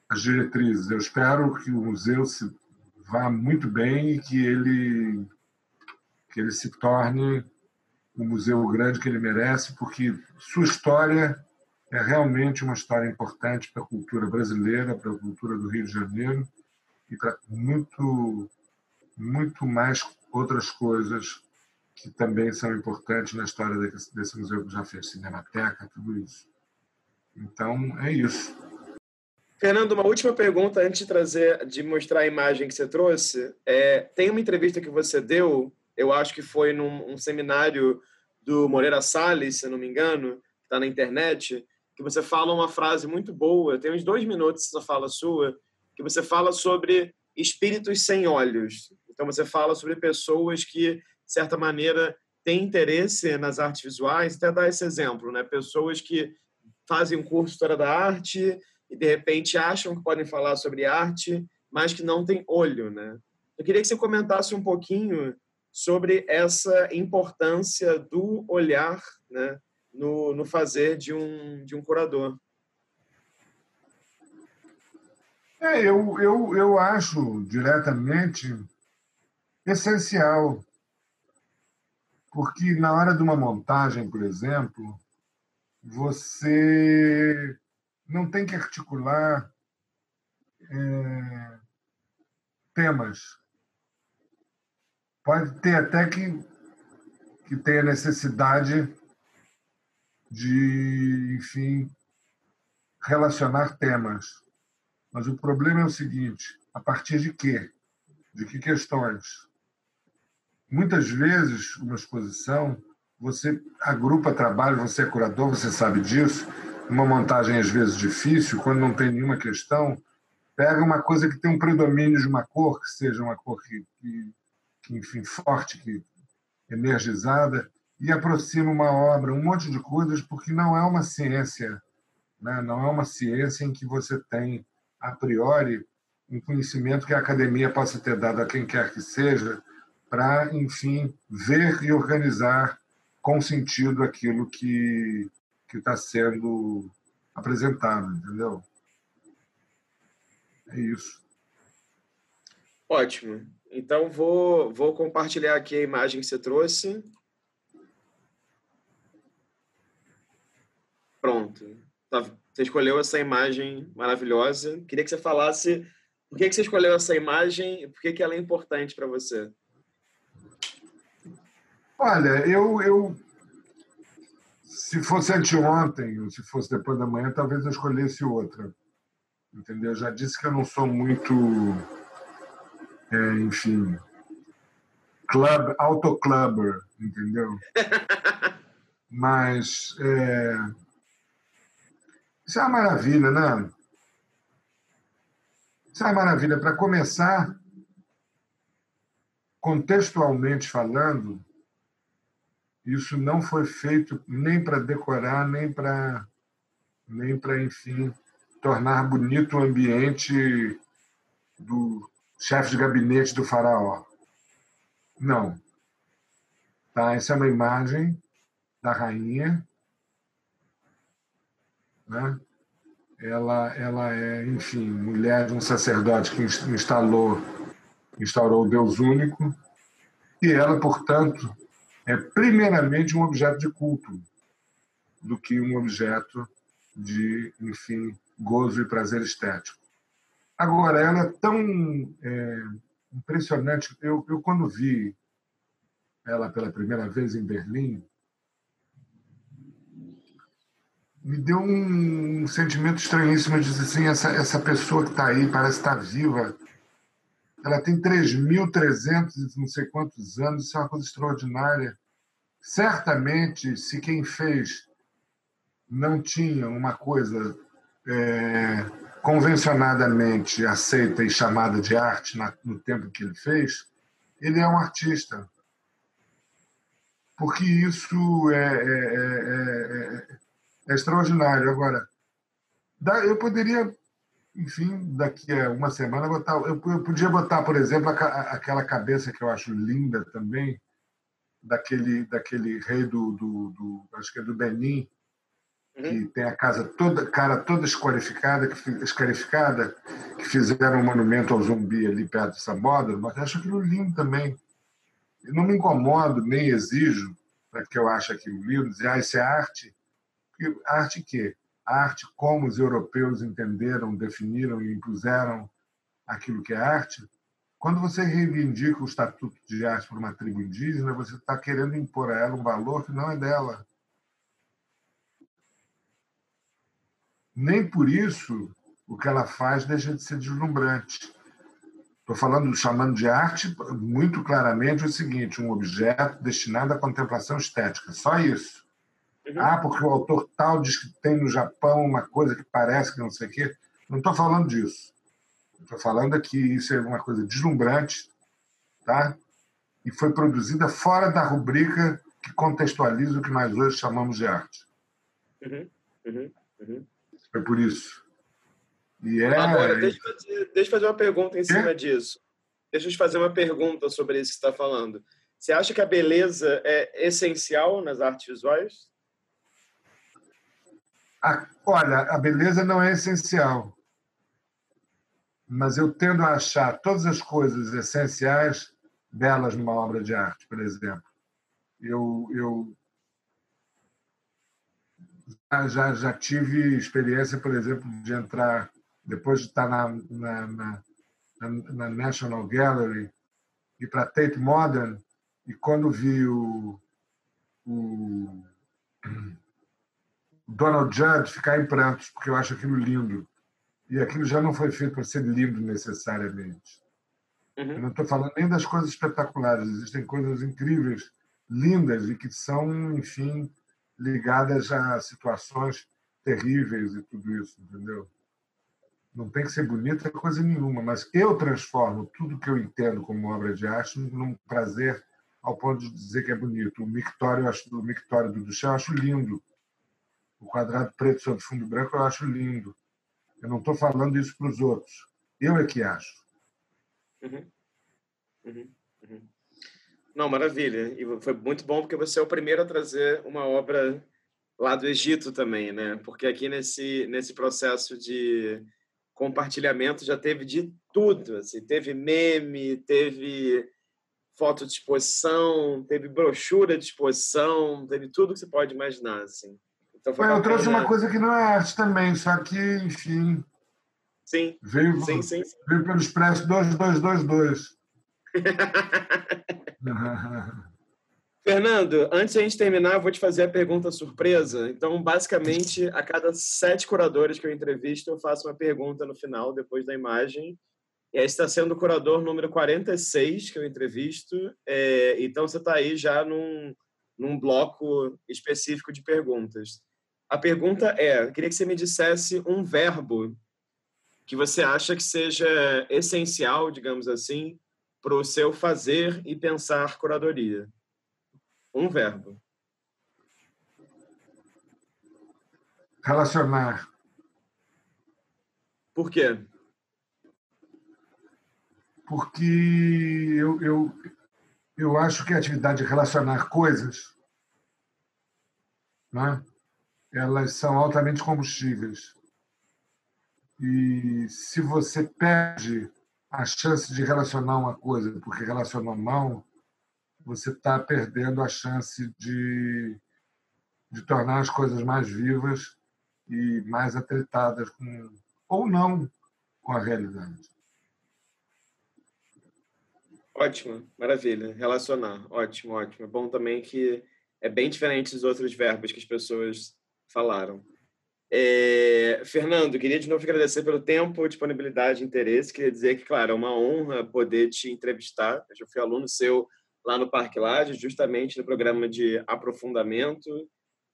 B: as diretrizes. Eu espero que o museu se vá muito bem e que ele que ele se torne o museu grande que ele merece, porque sua história é realmente uma história importante para a cultura brasileira, para a cultura do Rio de Janeiro e para muito muito mais outras coisas que também são importantes na história desse, museu que já fez cinemateca, tudo isso. Então é isso.
A: Fernando, uma última pergunta antes de trazer, de mostrar a imagem que você trouxe. É, tem uma entrevista que você deu, eu acho que foi num um seminário do Moreira Salles, se não me engano, está na internet, que você fala uma frase muito boa. Tem uns dois minutos essa fala sua, que você fala sobre espíritos sem olhos. Então você fala sobre pessoas que, de certa maneira, têm interesse nas artes visuais. Até dar esse exemplo, né? Pessoas que fazem um curso de história da arte e de repente acham que podem falar sobre arte, mas que não têm olho, né? Eu queria que você comentasse um pouquinho sobre essa importância do olhar, né, no, no fazer de um de um curador.
B: É, eu, eu, eu acho diretamente essencial. Porque na hora de uma montagem, por exemplo, você não tem que articular é, temas. Pode ter até que, que tenha necessidade de, enfim, relacionar temas. Mas o problema é o seguinte: a partir de quê? De que questões? Muitas vezes, uma exposição, você agrupa trabalho, você é curador, você sabe disso. Uma montagem, às vezes, difícil, quando não tem nenhuma questão, pega uma coisa que tem um predomínio de uma cor, que seja uma cor que, que, que enfim, forte, que energizada, e aproxima uma obra, um monte de coisas, porque não é uma ciência, né? não é uma ciência em que você tem, a priori, um conhecimento que a academia possa ter dado a quem quer que seja, para, enfim, ver e organizar com sentido aquilo que está sendo apresentado, entendeu? É isso.
A: Ótimo. Então, vou, vou compartilhar aqui a imagem que você trouxe. Pronto. Tá, você escolheu essa imagem maravilhosa. Queria que você falasse por que, que você escolheu essa imagem e por que, que ela é importante para você.
B: Olha, eu, eu se fosse anteontem ou se fosse depois da manhã, talvez eu escolhesse outra. Entendeu? Eu já disse que eu não sou muito, é, enfim, club, autoclubber, entendeu? Mas é, isso é uma maravilha, né? Isso é uma maravilha. Para começar, contextualmente falando, isso não foi feito nem para decorar, nem para, nem para, enfim, tornar bonito o ambiente do chefe de gabinete do faraó. Não. Tá? Essa é uma imagem da rainha. Né? Ela, ela é, enfim, mulher de um sacerdote que instalou, instaurou o Deus único. E ela, portanto, é primeiramente um objeto de culto do que um objeto de, enfim, gozo e prazer estético. Agora, ela é tão é, impressionante. Eu, eu, quando vi ela pela primeira vez em Berlim, me deu um sentimento estranhíssimo de dizer assim, essa, essa pessoa que está aí parece estar viva, ela tem 3.300 não sei quantos anos, isso é uma coisa extraordinária. Certamente, se quem fez não tinha uma coisa é, convencionadamente aceita e chamada de arte na, no tempo que ele fez, ele é um artista. Porque isso é, é, é extraordinário. Agora, eu poderia enfim, daqui a uma semana botar. Eu, eu podia botar, por exemplo, aquela cabeça que eu acho linda também, daquele, daquele rei do, do, do acho que é do Benin, uhum. que tem a casa toda, cara toda esquarificada, que, escarificada, que fizeram um monumento ao zumbi ali perto de Sabódromo, mas acho aquilo lindo também. Eu não me incomodo, nem exijo, para que eu ache aquilo lindo, dizer, ah, isso é arte. Arte quê? a arte como os europeus entenderam, definiram e impuseram aquilo que é arte, quando você reivindica o estatuto de arte para uma tribo indígena, você está querendo impor a ela um valor que não é dela. Nem por isso o que ela faz deixa de ser deslumbrante. Estou falando, chamando de arte, muito claramente o seguinte: um objeto destinado à contemplação estética, só isso. Uhum. Ah, porque o autor tal diz que tem no Japão uma coisa que parece que não sei o quê. Não estou falando disso. Estou falando aqui, isso é uma coisa deslumbrante, tá? E foi produzida fora da rubrica que contextualiza o que nós hoje chamamos de arte.
A: Uhum. Uhum. Uhum.
B: É por isso.
A: E é... Agora, deixa eu, fazer, deixa eu fazer uma pergunta em cima é? disso. Deixa eu te fazer uma pergunta sobre isso que você está falando. Você acha que a beleza é essencial nas artes visuais?
B: A, olha, a beleza não é essencial, mas eu tendo a achar todas as coisas essenciais belas numa obra de arte, por exemplo. Eu, eu já, já tive experiência, por exemplo, de entrar, depois de estar na, na, na, na National Gallery, ir para Tate Modern, e quando vi o, o Donald Judd ficar em prantos, porque eu acho aquilo lindo. E aquilo já não foi feito para ser lindo necessariamente. Uhum. Eu não estou falando nem das coisas espetaculares, existem coisas incríveis, lindas e que são, enfim, ligadas a situações terríveis e tudo isso, entendeu? Não tem que ser bonita coisa nenhuma, mas eu transformo tudo que eu entendo como obra de arte num prazer ao ponto de dizer que é bonito. O mictório, eu acho, o mictório do Duchamp eu acho lindo. O quadrado preto sobre fundo branco eu acho lindo. Eu não estou falando isso para os outros. Eu é que acho.
A: Uhum. Uhum. Uhum. Não, maravilha. E foi muito bom porque você é o primeiro a trazer uma obra lá do Egito também, né? Porque aqui nesse nesse processo de compartilhamento já teve de tudo, assim, teve meme, teve foto de exposição, teve brochura de exposição, teve tudo que você pode imaginar, assim.
B: Então foi eu trouxe uma coisa que não é arte também, só que, enfim.
A: Sim.
B: Veio,
A: sim, sim, sim.
B: veio pelo Expresso 2222.
A: Fernando, antes de a gente terminar, eu vou te fazer a pergunta surpresa. Então, basicamente, a cada sete curadores que eu entrevisto, eu faço uma pergunta no final, depois da imagem. E aí está sendo o curador número 46 que eu entrevisto. É, então, você está aí já num, num bloco específico de perguntas. A pergunta é: queria que você me dissesse um verbo que você acha que seja essencial, digamos assim, para o seu fazer e pensar curadoria? Um verbo.
B: Relacionar.
A: Por quê?
B: Porque eu, eu, eu acho que a atividade de relacionar coisas, né, elas são altamente combustíveis. E se você perde a chance de relacionar uma coisa porque relacionou mal, você está perdendo a chance de, de tornar as coisas mais vivas e mais atritadas com, ou não com a realidade.
A: Ótimo, maravilha. Relacionar, ótimo, ótimo. É bom também que é bem diferente dos outros verbos que as pessoas falaram. É, Fernando, queria de novo agradecer pelo tempo, disponibilidade e interesse. Queria dizer que, claro, é uma honra poder te entrevistar. Eu fui aluno seu lá no Parque Laje, justamente no programa de aprofundamento.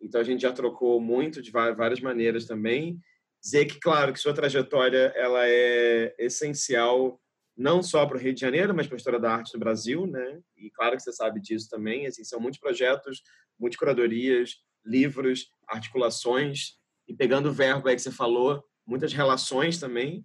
A: Então, a gente já trocou muito de várias maneiras também. Dizer que, claro, que sua trajetória ela é essencial não só para o Rio de Janeiro, mas para a história da arte do Brasil, né? E claro que você sabe disso também. Assim, são muitos projetos, muitas curadorias, livros, articulações e pegando o verbo aí que você falou, muitas relações também.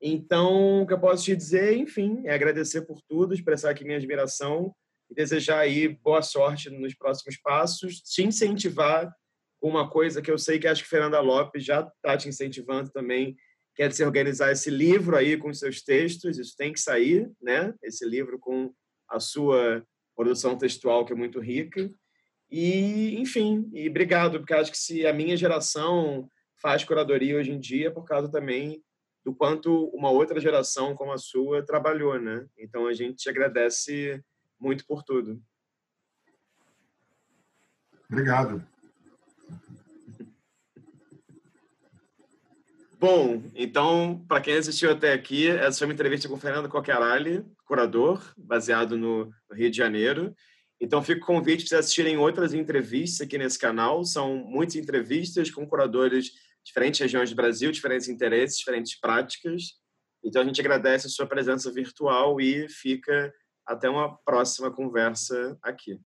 A: Então, o que eu posso te dizer, enfim, é agradecer por tudo, expressar aqui minha admiração e desejar aí boa sorte nos próximos passos, te incentivar com uma coisa que eu sei que acho que Fernanda Lopes já está te incentivando também, que é de se organizar esse livro aí com os seus textos, isso tem que sair, né? Esse livro com a sua produção textual que é muito rica. E, enfim, e obrigado, porque acho que se a minha geração faz curadoria hoje em dia, é por causa também do quanto uma outra geração como a sua trabalhou, né? Então a gente te agradece muito por tudo.
B: Obrigado.
A: Bom, então, para quem assistiu até aqui, essa foi uma entrevista com o Fernando Coquerali, curador, baseado no Rio de Janeiro. Então, fica o convite para vocês assistirem outras entrevistas aqui nesse canal. São muitas entrevistas com curadores de diferentes regiões do Brasil, diferentes interesses, diferentes práticas. Então, a gente agradece a sua presença virtual e fica até uma próxima conversa aqui.